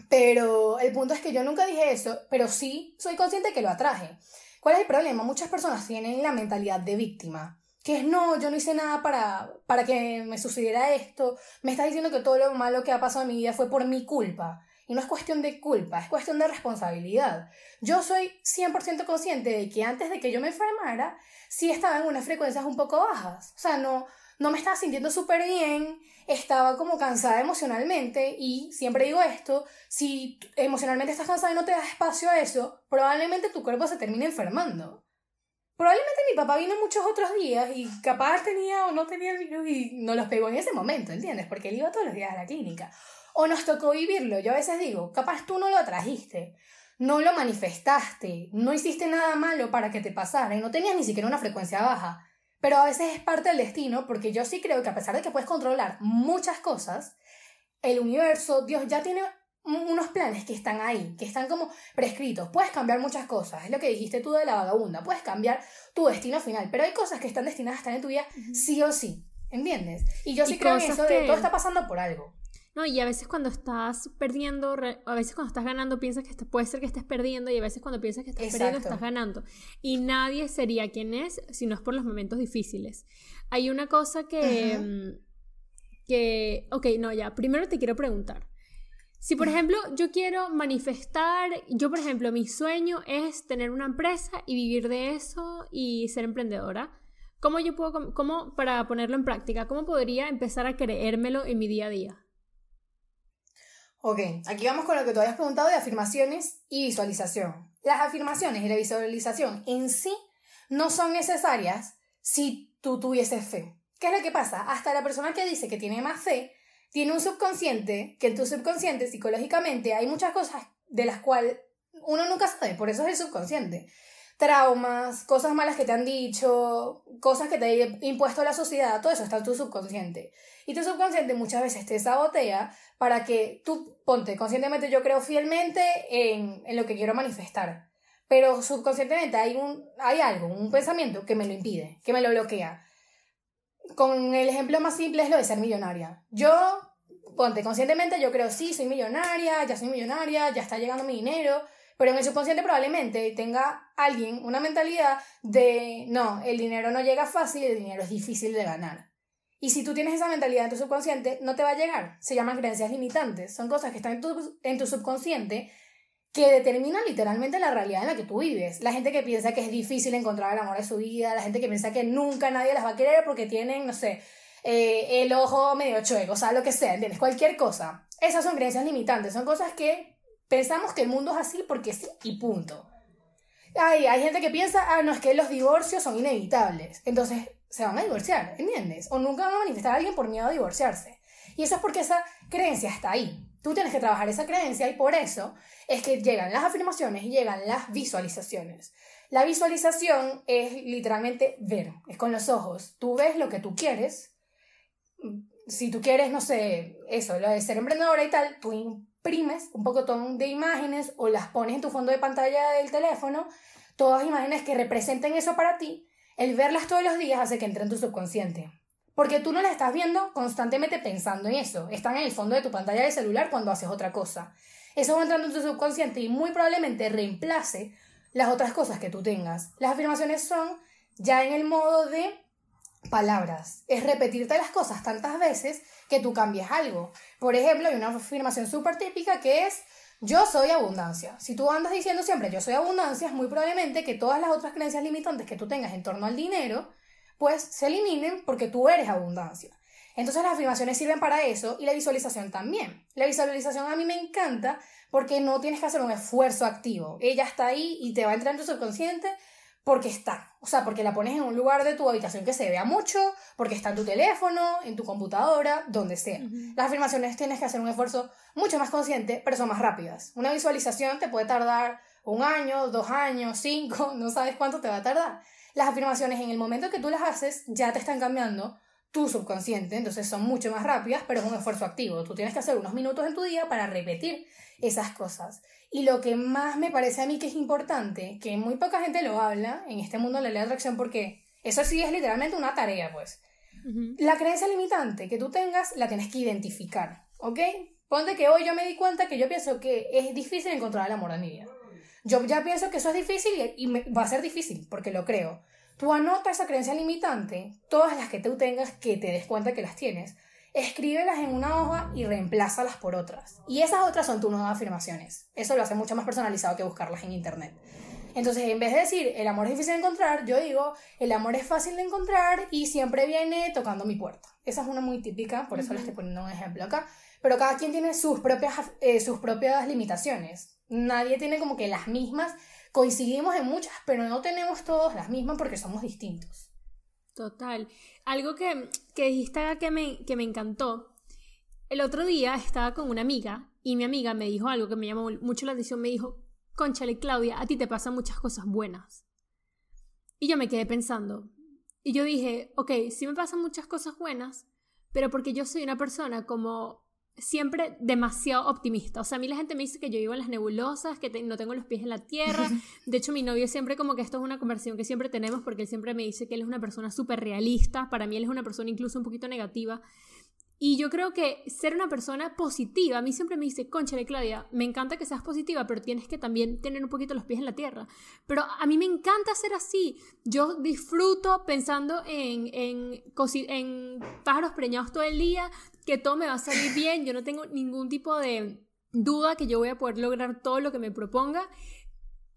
Pero el punto es que yo nunca dije eso, pero sí soy consciente que lo atraje. ¿Cuál es el problema? Muchas personas tienen la mentalidad de víctima que es no, yo no hice nada para, para que me sucediera esto, me estás diciendo que todo lo malo que ha pasado en mi vida fue por mi culpa. Y no es cuestión de culpa, es cuestión de responsabilidad. Yo soy 100% consciente de que antes de que yo me enfermara, sí estaba en unas frecuencias un poco bajas. O sea, no, no me estaba sintiendo súper bien, estaba como cansada emocionalmente y siempre digo esto, si emocionalmente estás cansada y no te das espacio a eso, probablemente tu cuerpo se termine enfermando. Probablemente mi papá vino muchos otros días y capaz tenía o no tenía el virus y no los pegó en ese momento, ¿entiendes? Porque él iba todos los días a la clínica o nos tocó vivirlo. Yo a veces digo, capaz tú no lo trajiste, no lo manifestaste, no hiciste nada malo para que te pasara y no tenías ni siquiera una frecuencia baja. Pero a veces es parte del destino porque yo sí creo que a pesar de que puedes controlar muchas cosas, el universo, Dios ya tiene unos planes que están ahí, que están como prescritos. Puedes cambiar muchas cosas, es lo que dijiste tú de la vagabunda, puedes cambiar tu destino final, pero hay cosas que están destinadas a estar en tu vida sí o sí, ¿entiendes? Y yo sí creo en eso de todo está pasando por algo. No, y a veces cuando estás perdiendo, a veces cuando estás ganando piensas que puede ser que estés perdiendo y a veces cuando piensas que estás perdiendo estás ganando. Y nadie sería quien es si no es por los momentos difíciles. Hay una cosa que... Mm, que... Ok, no, ya. Primero te quiero preguntar. Si por ejemplo yo quiero manifestar, yo por ejemplo mi sueño es tener una empresa y vivir de eso y ser emprendedora, ¿cómo yo puedo, cómo para ponerlo en práctica, cómo podría empezar a creérmelo en mi día a día? Ok, aquí vamos con lo que tú habías preguntado de afirmaciones y visualización. Las afirmaciones y la visualización en sí no son necesarias si tú tuvieses fe. ¿Qué es lo que pasa? Hasta la persona que dice que tiene más fe tiene un subconsciente, que en tu subconsciente psicológicamente hay muchas cosas de las cuales uno nunca sabe, por eso es el subconsciente. Traumas, cosas malas que te han dicho, cosas que te ha impuesto la sociedad, todo eso está en tu subconsciente. Y tu subconsciente muchas veces te sabotea para que tú ponte conscientemente, yo creo fielmente en, en lo que quiero manifestar. Pero subconscientemente hay, un, hay algo, un pensamiento que me lo impide, que me lo bloquea. Con el ejemplo más simple es lo de ser millonaria. Yo, ponte conscientemente, yo creo, sí, soy millonaria, ya soy millonaria, ya está llegando mi dinero, pero en el subconsciente probablemente tenga alguien una mentalidad de, no, el dinero no llega fácil, el dinero es difícil de ganar. Y si tú tienes esa mentalidad en tu subconsciente, no te va a llegar. Se llaman creencias limitantes. Son cosas que están en tu, en tu subconsciente que determinan literalmente la realidad en la que tú vives. La gente que piensa que es difícil encontrar el amor de su vida, la gente que piensa que nunca nadie las va a querer porque tienen, no sé, eh, el ojo medio chueco, o sea, lo que sea, ¿entiendes? Cualquier cosa. Esas son creencias limitantes, son cosas que pensamos que el mundo es así porque sí y punto. Hay, hay gente que piensa, ah, no, es que los divorcios son inevitables. Entonces, se van a divorciar, ¿entiendes? O nunca van a manifestar a alguien por miedo a divorciarse. Y eso es porque esa creencia está ahí. Tú tienes que trabajar esa creencia y por eso es que llegan las afirmaciones y llegan las visualizaciones. La visualización es literalmente ver, es con los ojos. Tú ves lo que tú quieres. Si tú quieres, no sé, eso, lo de ser emprendedora y tal, tú imprimes un poco de imágenes o las pones en tu fondo de pantalla del teléfono, todas imágenes que representen eso para ti el verlas todos los días hace que entre en tu subconsciente. Porque tú no las estás viendo constantemente pensando en eso. Están en el fondo de tu pantalla de celular cuando haces otra cosa. Eso va entrando en tu subconsciente y muy probablemente reemplace las otras cosas que tú tengas. Las afirmaciones son ya en el modo de palabras. Es repetirte las cosas tantas veces que tú cambies algo. Por ejemplo, hay una afirmación súper típica que es yo soy abundancia. Si tú andas diciendo siempre yo soy abundancia, es muy probablemente que todas las otras creencias limitantes que tú tengas en torno al dinero, pues se eliminen porque tú eres abundancia. Entonces las afirmaciones sirven para eso y la visualización también. La visualización a mí me encanta porque no tienes que hacer un esfuerzo activo. Ella está ahí y te va a entrar en tu subconsciente porque está. O sea, porque la pones en un lugar de tu habitación que se vea mucho, porque está en tu teléfono, en tu computadora, donde sea. Las afirmaciones tienes que hacer un esfuerzo mucho más consciente, pero son más rápidas. Una visualización te puede tardar un año, dos años, cinco, no sabes cuánto te va a tardar. Las afirmaciones en el momento que tú las haces ya te están cambiando tu subconsciente, entonces son mucho más rápidas, pero es un esfuerzo activo. Tú tienes que hacer unos minutos en tu día para repetir esas cosas. Y lo que más me parece a mí que es importante, que muy poca gente lo habla en este mundo de la ley de atracción, porque eso sí es literalmente una tarea, pues. La creencia limitante que tú tengas la tienes que identificar, ¿ok? Ponte que hoy yo me di cuenta que yo pienso que es difícil encontrar el amor de mi vida. Yo ya pienso que eso es difícil y, va a ser difícil, porque lo creo. tú anota esa creencia limitante, todas las que tú tengas que te des cuenta que las tienes, escríbelas en una hoja y reemplázalas por otras. Y esas otras son tus nuevas afirmaciones. Eso lo hace mucho más personalizado que buscarlas en internet. Entonces, en vez de decir el amor es difícil de encontrar, yo digo el amor es fácil de encontrar y siempre viene tocando mi puerta. Esa es una muy típica, por eso les estoy poniendo un ejemplo acá. Pero cada quien tiene sus propias, eh, sus propias limitaciones. Nadie tiene como que las mismas. Coincidimos en muchas, pero no tenemos todos las mismas porque somos distintos. Total. Algo que, que dijiste que me, que me encantó. El otro día estaba con una amiga y mi amiga me dijo algo que me llamó mucho la atención. Me dijo, conchale Claudia, a ti te pasan muchas cosas buenas. Y yo me quedé pensando. Y yo dije, ok, sí me pasan muchas cosas buenas, pero porque yo soy una persona como siempre demasiado optimista. O sea, a mí la gente me dice que yo vivo en las nebulosas, que no tengo los pies en la tierra. De hecho, mi novio siempre como que esto es una conversación que siempre tenemos porque él siempre me dice que él es una persona súper realista. Para mí él es una persona incluso un poquito negativa. Y yo creo que ser una persona positiva, a mí siempre me dice, conchale Claudia, me encanta que seas positiva, pero tienes que también tener un poquito los pies en la tierra. Pero a mí me encanta ser así. Yo disfruto pensando en, en, en pájaros preñados todo el día, que todo me va a salir bien, yo no tengo ningún tipo de duda que yo voy a poder lograr todo lo que me proponga.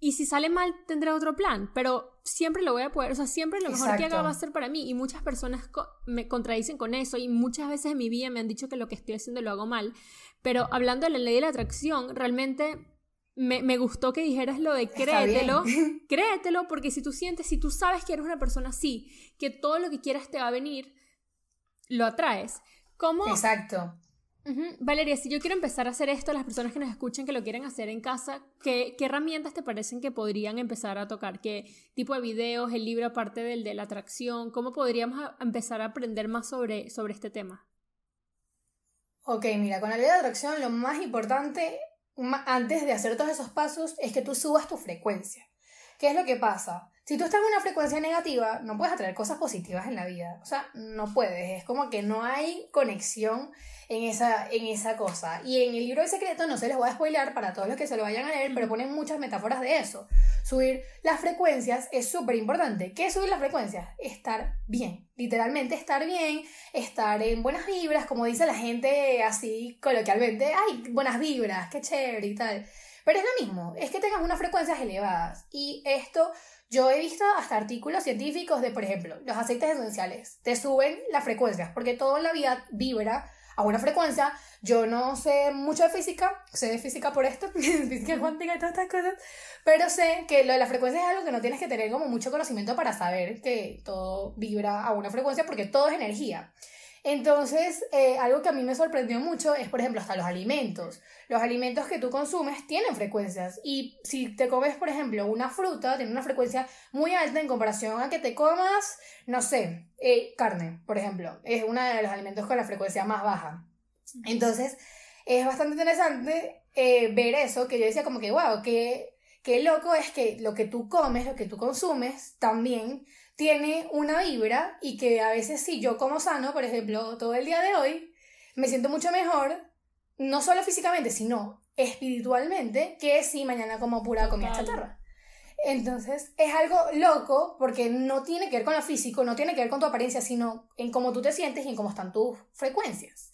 Y si sale mal, tendré otro plan, pero siempre lo voy a poder, o sea, siempre lo mejor que haga va a ser para mí. Y muchas personas me contradicen con eso y muchas veces en mi vida me han dicho que lo que estoy haciendo lo hago mal. Pero hablando de la ley de la atracción, realmente me, me gustó que dijeras lo de créetelo, créetelo, porque si tú sientes, si tú sabes que eres una persona así, que todo lo que quieras te va a venir, lo atraes. ¿Cómo? Exacto. Valeria, si yo quiero empezar a hacer esto, las personas que nos escuchen que lo quieren hacer en casa, ¿qué, ¿qué, herramientas te parecen que podrían empezar a tocar? ¿Qué tipo de videos, el libro aparte del de la atracción? ¿Cómo podríamos empezar a aprender más sobre, sobre este tema? Ok, mira, con la ley de atracción lo más importante antes de hacer todos esos pasos es que tú subas tu frecuencia. ¿Qué es lo que pasa? Si tú estás en una frecuencia negativa, no puedes atraer cosas positivas en la vida. O sea, no puedes. Es como que no hay conexión en esa, en esa cosa. Y en el libro de secreto, no se les voy a spoiler para todos los que se lo vayan a leer, pero ponen muchas metáforas de eso. Subir las frecuencias es súper importante. ¿Qué es subir las frecuencias? Estar bien. Literalmente estar bien, estar en buenas vibras, como dice la gente así coloquialmente. ¡Ay, buenas vibras! ¡Qué chévere! y tal. Pero es lo mismo, es que tengas unas frecuencias elevadas. Y esto yo he visto hasta artículos científicos de, por ejemplo, los aceites esenciales. Te suben las frecuencias, porque todo en la vida vibra a una frecuencia. Yo no sé mucho de física, sé de física por esto, física cuántica y todas estas cosas, pero sé que lo de la frecuencia es algo que no tienes que tener como mucho conocimiento para saber que todo vibra a una frecuencia, porque todo es energía. Entonces, eh, algo que a mí me sorprendió mucho es, por ejemplo, hasta los alimentos. Los alimentos que tú consumes tienen frecuencias y si te comes, por ejemplo, una fruta, tiene una frecuencia muy alta en comparación a que te comas, no sé, eh, carne, por ejemplo. Es uno de los alimentos con la frecuencia más baja. Entonces, es bastante interesante eh, ver eso, que yo decía como que, wow, qué, qué loco es que lo que tú comes, lo que tú consumes, también tiene una vibra y que a veces si yo como sano, por ejemplo, todo el día de hoy, me siento mucho mejor, no solo físicamente, sino espiritualmente, que si mañana como pura comida chatarra. Entonces, es algo loco porque no tiene que ver con lo físico, no tiene que ver con tu apariencia, sino en cómo tú te sientes y en cómo están tus frecuencias.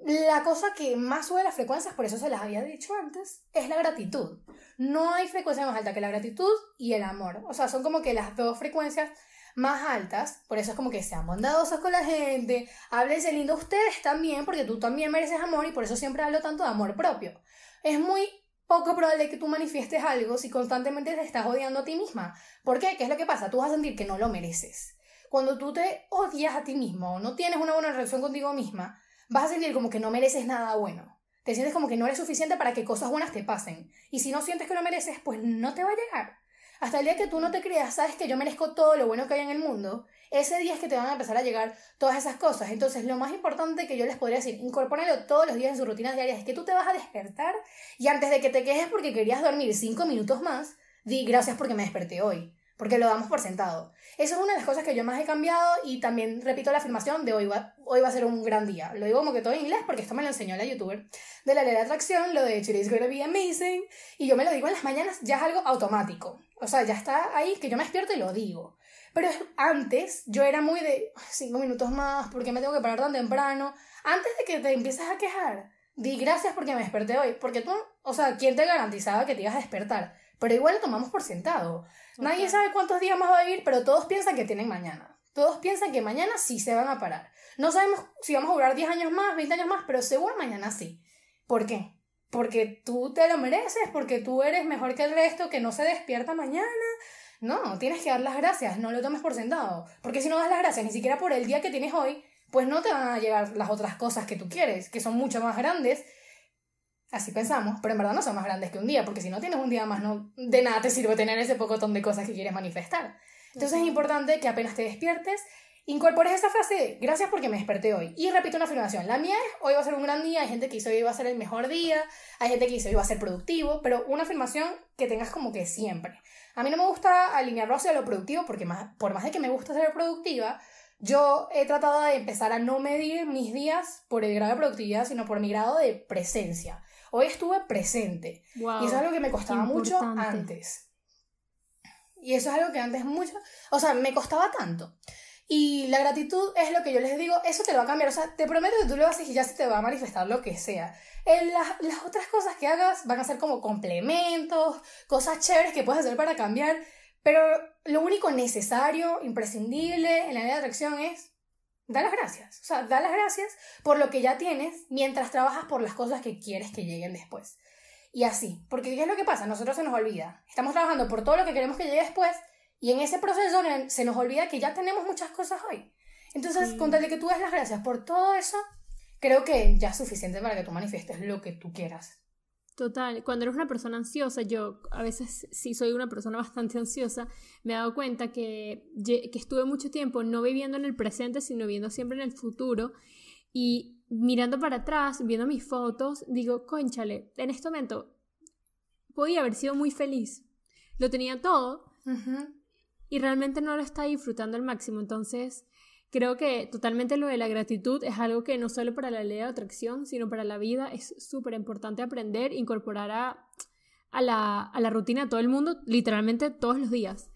La cosa que más sube las frecuencias, por eso se las había dicho antes, es la gratitud. No hay frecuencia más alta que la gratitud y el amor. O sea, son como que las dos frecuencias más altas, por eso es como que sean bondadosos con la gente, háblense lindo ustedes también, porque tú también mereces amor y por eso siempre hablo tanto de amor propio. Es muy poco probable que tú manifiestes algo si constantemente te estás odiando a ti misma. ¿Por qué? ¿Qué es lo que pasa? Tú vas a sentir que no lo mereces. Cuando tú te odias a ti mismo, no tienes una buena relación contigo misma, vas a sentir como que no mereces nada bueno. Te sientes como que no eres suficiente para que cosas buenas te pasen. Y si no sientes que lo mereces, pues no te va a llegar. Hasta el día que tú no te creas, sabes que yo merezco todo lo bueno que hay en el mundo, ese día es que te van a empezar a llegar todas esas cosas. Entonces, lo más importante que yo les podría decir, incorpóralo todos los días en sus rutinas diarias, es que tú te vas a despertar y antes de que te quejes porque querías dormir cinco minutos más, di gracias porque me desperté hoy, porque lo damos por sentado. Eso es una de las cosas que yo más he cambiado y también repito la afirmación de hoy va, a ser un gran día. Lo digo como que todo en inglés porque esto me lo enseñó la youtuber de la ley de atracción, lo de Today's gonna be amazing, y yo me lo digo en las mañanas, ya es algo automático. O sea, ya está ahí, que yo me despierto y lo digo. Pero antes yo era muy de cinco minutos más, porque me tengo que parar tan temprano. Antes de que te empieces a quejar, di gracias porque me desperté hoy. Porque tú, o sea, ¿quién te garantizaba que te ibas a despertar? Pero igual lo tomamos por sentado. Nadie sabe cuántos días más va a vivir, pero todos piensan que tienen mañana. Todos piensan que mañana sí se van a parar. No sabemos si vamos a durar 10 años más, 20 años más, pero seguro mañana sí. ¿Por qué? Porque tú te lo mereces, porque tú eres mejor que el resto, que no se despierta mañana. No, tienes que dar las gracias, no lo tomes por sentado. Porque si no das las gracias ni siquiera por el día que tienes hoy, pues no te van a llegar las otras cosas que tú quieres, que son mucho más grandes. Así pensamos, pero en verdad no son más grandes que un día, porque si no tienes un día más, no, de nada te sirve tener ese pocotón de cosas que quieres manifestar. Entonces es importante que apenas te despiertes, incorpores esa frase, gracias porque me desperté hoy. Y repito una afirmación, la mía es, hoy va a ser un gran día, hay gente que dice hoy va a ser el mejor día, hay gente que dice hoy va a ser productivo, pero una afirmación que tengas como que siempre. A mí no me gusta alinearlo hacia lo productivo porque más, por más de que me gusta ser productiva, yo he tratado de empezar a no medir mis días por el grado de productividad, sino por mi grado de presencia. Hoy estuve presente. y eso es algo que me costaba mucho antes. Y eso es algo que antes mucho, o sea, me costaba tanto. Y la gratitud es lo que yo les digo, eso te lo va a cambiar. O sea, te prometo que tú lo haces y ya se te va a manifestar lo que sea. las, las otras cosas que hagas van a ser como complementos, cosas chéveres que puedes hacer para cambiar. Pero lo único necesario, imprescindible en la ley de atracción es dar las gracias. O sea, dar las gracias por lo que ya tienes mientras trabajas por las cosas que quieres que lleguen después. Y así, porque ¿qué es lo que pasa? Nosotros se nos olvida. Estamos trabajando por todo lo que queremos que llegue después y en ese proceso se nos olvida que ya tenemos muchas cosas hoy. Entonces, con tal de que tú des las gracias por todo eso, creo que ya es suficiente para que tú manifiestes lo que tú quieras. Total, cuando eres una persona ansiosa, yo a veces sí soy una persona bastante ansiosa, me he dado cuenta que, que estuve mucho tiempo no viviendo en el presente, sino viviendo siempre en el futuro. Y mirando para atrás, viendo mis fotos, digo, conchale, en este momento podía haber sido muy feliz. Lo tenía todo, y realmente no lo está disfrutando al máximo. Entonces, creo que totalmente lo de la gratitud es algo que no solo para la ley de atracción, sino para la vida es súper importante aprender, incorporar a, a, la, a, la, rutina de todo el mundo, literalmente todos los días.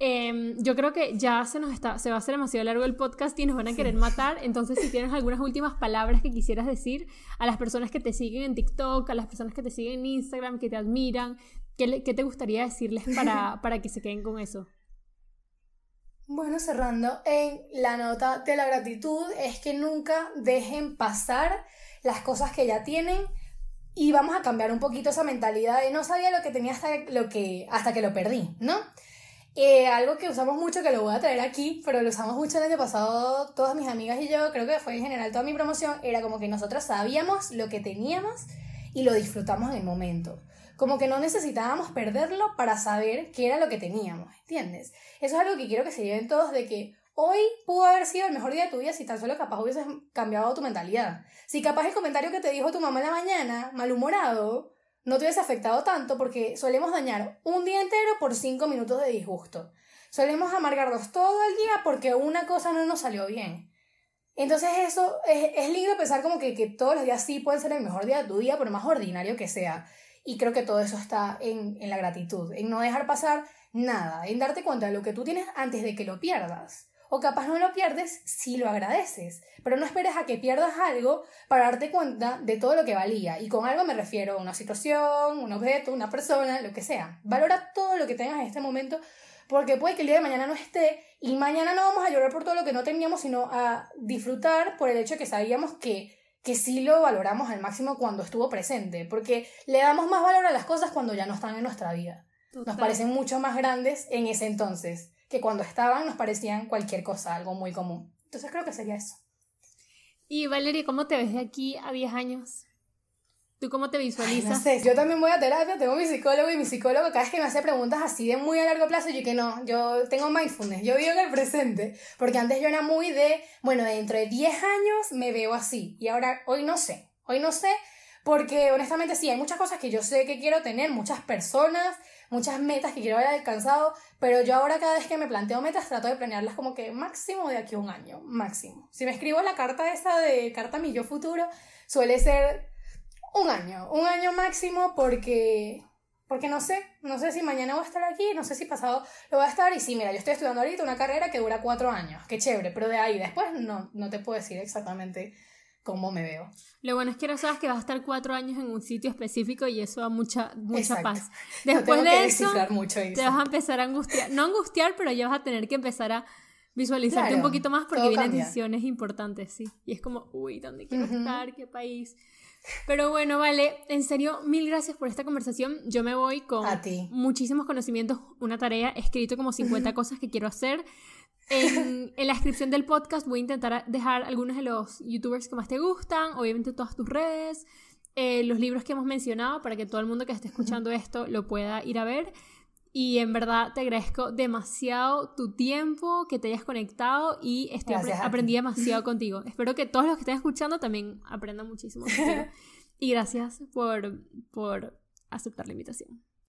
Em, yo creo que ya se nos está, se va a hacer demasiado largo el podcast y nos van a querer matar. Entonces, si tienes algunas últimas palabras que quisieras decir a las personas que te siguen en TikTok, a las personas que te siguen en Instagram, que te admiran, ¿qué, qué te gustaría decirles para, para que se queden con eso? Bueno, cerrando, en la nota de la gratitud es que nunca dejen pasar las cosas que ya tienen y vamos a cambiar un poquito esa mentalidad de no sabía lo que tenía hasta, lo que, hasta que lo perdí, ¿no? Eh, algo que usamos mucho, que lo voy a traer aquí, pero lo usamos mucho el año pasado, todas mis amigas y yo, creo que fue en general toda mi promoción, era como que nosotros sabíamos lo que teníamos y lo disfrutamos en el momento como que no necesitábamos perderlo para saber qué era lo que teníamos, ¿entiendes? Eso es algo que quiero que se lleven todos de que hoy pudo haber sido el mejor día de tu vida si tan solo capaz hubieses cambiado tu mentalidad. Si capaz el comentario que te dijo tu mamá la mañana, malhumorado, no te hubiese afectado tanto porque solemos dañar un día entero por cinco minutos de disgusto. Solemos amargarnos todo el día porque una cosa no nos salió bien. Entonces eso es, es lindo pensar como que, que todos los días sí pueden ser el mejor día de tu día, por más ordinario que sea. Y creo que todo eso está en, en la gratitud, en no dejar pasar nada, en darte cuenta de lo que tú tienes antes de que lo pierdas. O capaz no lo pierdes si lo agradeces, pero no esperes a que pierdas algo para darte cuenta de todo lo que valía. Y con algo me refiero a una situación, un objeto, una persona, lo que sea. Valora todo lo que tengas en este momento porque puede que el día de mañana no esté y mañana no vamos a llorar por todo lo que no teníamos, sino a disfrutar por el hecho de que sabíamos que que sí lo valoramos al máximo cuando estuvo presente, porque le damos más valor a las cosas cuando ya no están en nuestra vida. Nos parecen mucho más grandes en ese entonces, que cuando estaban nos parecían cualquier cosa, algo muy común. Entonces creo que sería eso. Y Valeria, ¿cómo te ves de aquí a 10 años? ¿Tú cómo te visualizas? no sé, yo también voy a terapia, tengo mi psicólogo y mi psicólogo cada vez que me hace preguntas así de muy a largo plazo, yo que no, yo tengo mindfulness, yo vivo en el presente, porque antes yo era muy de, bueno, dentro de 10 años me veo así, y ahora hoy no sé, hoy no sé, porque honestamente sí, hay muchas cosas que yo sé que quiero tener, muchas personas, muchas metas que quiero haber alcanzado, pero yo ahora cada vez que me planteo metas trato de planearlas como que máximo de aquí a un año, máximo. Si me escribo la carta esa de carta mi yo futuro, suele ser un año, un año máximo porque Porque no sé, no sé si mañana voy a estar aquí, no sé si pasado lo voy a estar. Y sí, mira, yo estoy estudiando ahorita una carrera que dura cuatro años, qué chévere, pero de ahí después no, no te puedo decir exactamente cómo me veo. Lo bueno es que no sabes que vas a estar cuatro años en un sitio específico y eso da mucha, mucha paz. Después de eso, mucho, te vas a empezar a angustiar. No angustiar, pero ya vas a tener que empezar a visualizarte un poquito más porque vienen decisiones importantes, sí. Y es como, uy, ¿dónde quiero estar? ¿Qué país? Pero bueno, vale, en serio, mil gracias por esta conversación. Yo me voy con muchísimos conocimientos, una tarea, he escrito como 50 cosas que quiero hacer. En, en, la descripción del podcast voy a intentar dejar algunos de los youtubers que más te gustan, obviamente todas tus redes, eh, los libros que hemos mencionado para que todo el mundo que esté escuchando esto lo pueda ir a ver. Y en verdad te agradezco demasiado tu tiempo, que te hayas conectado y estoy aprendí demasiado contigo. Espero que todos los que estén escuchando también aprendan muchísimo contigo. y gracias por, por aceptar la invitación.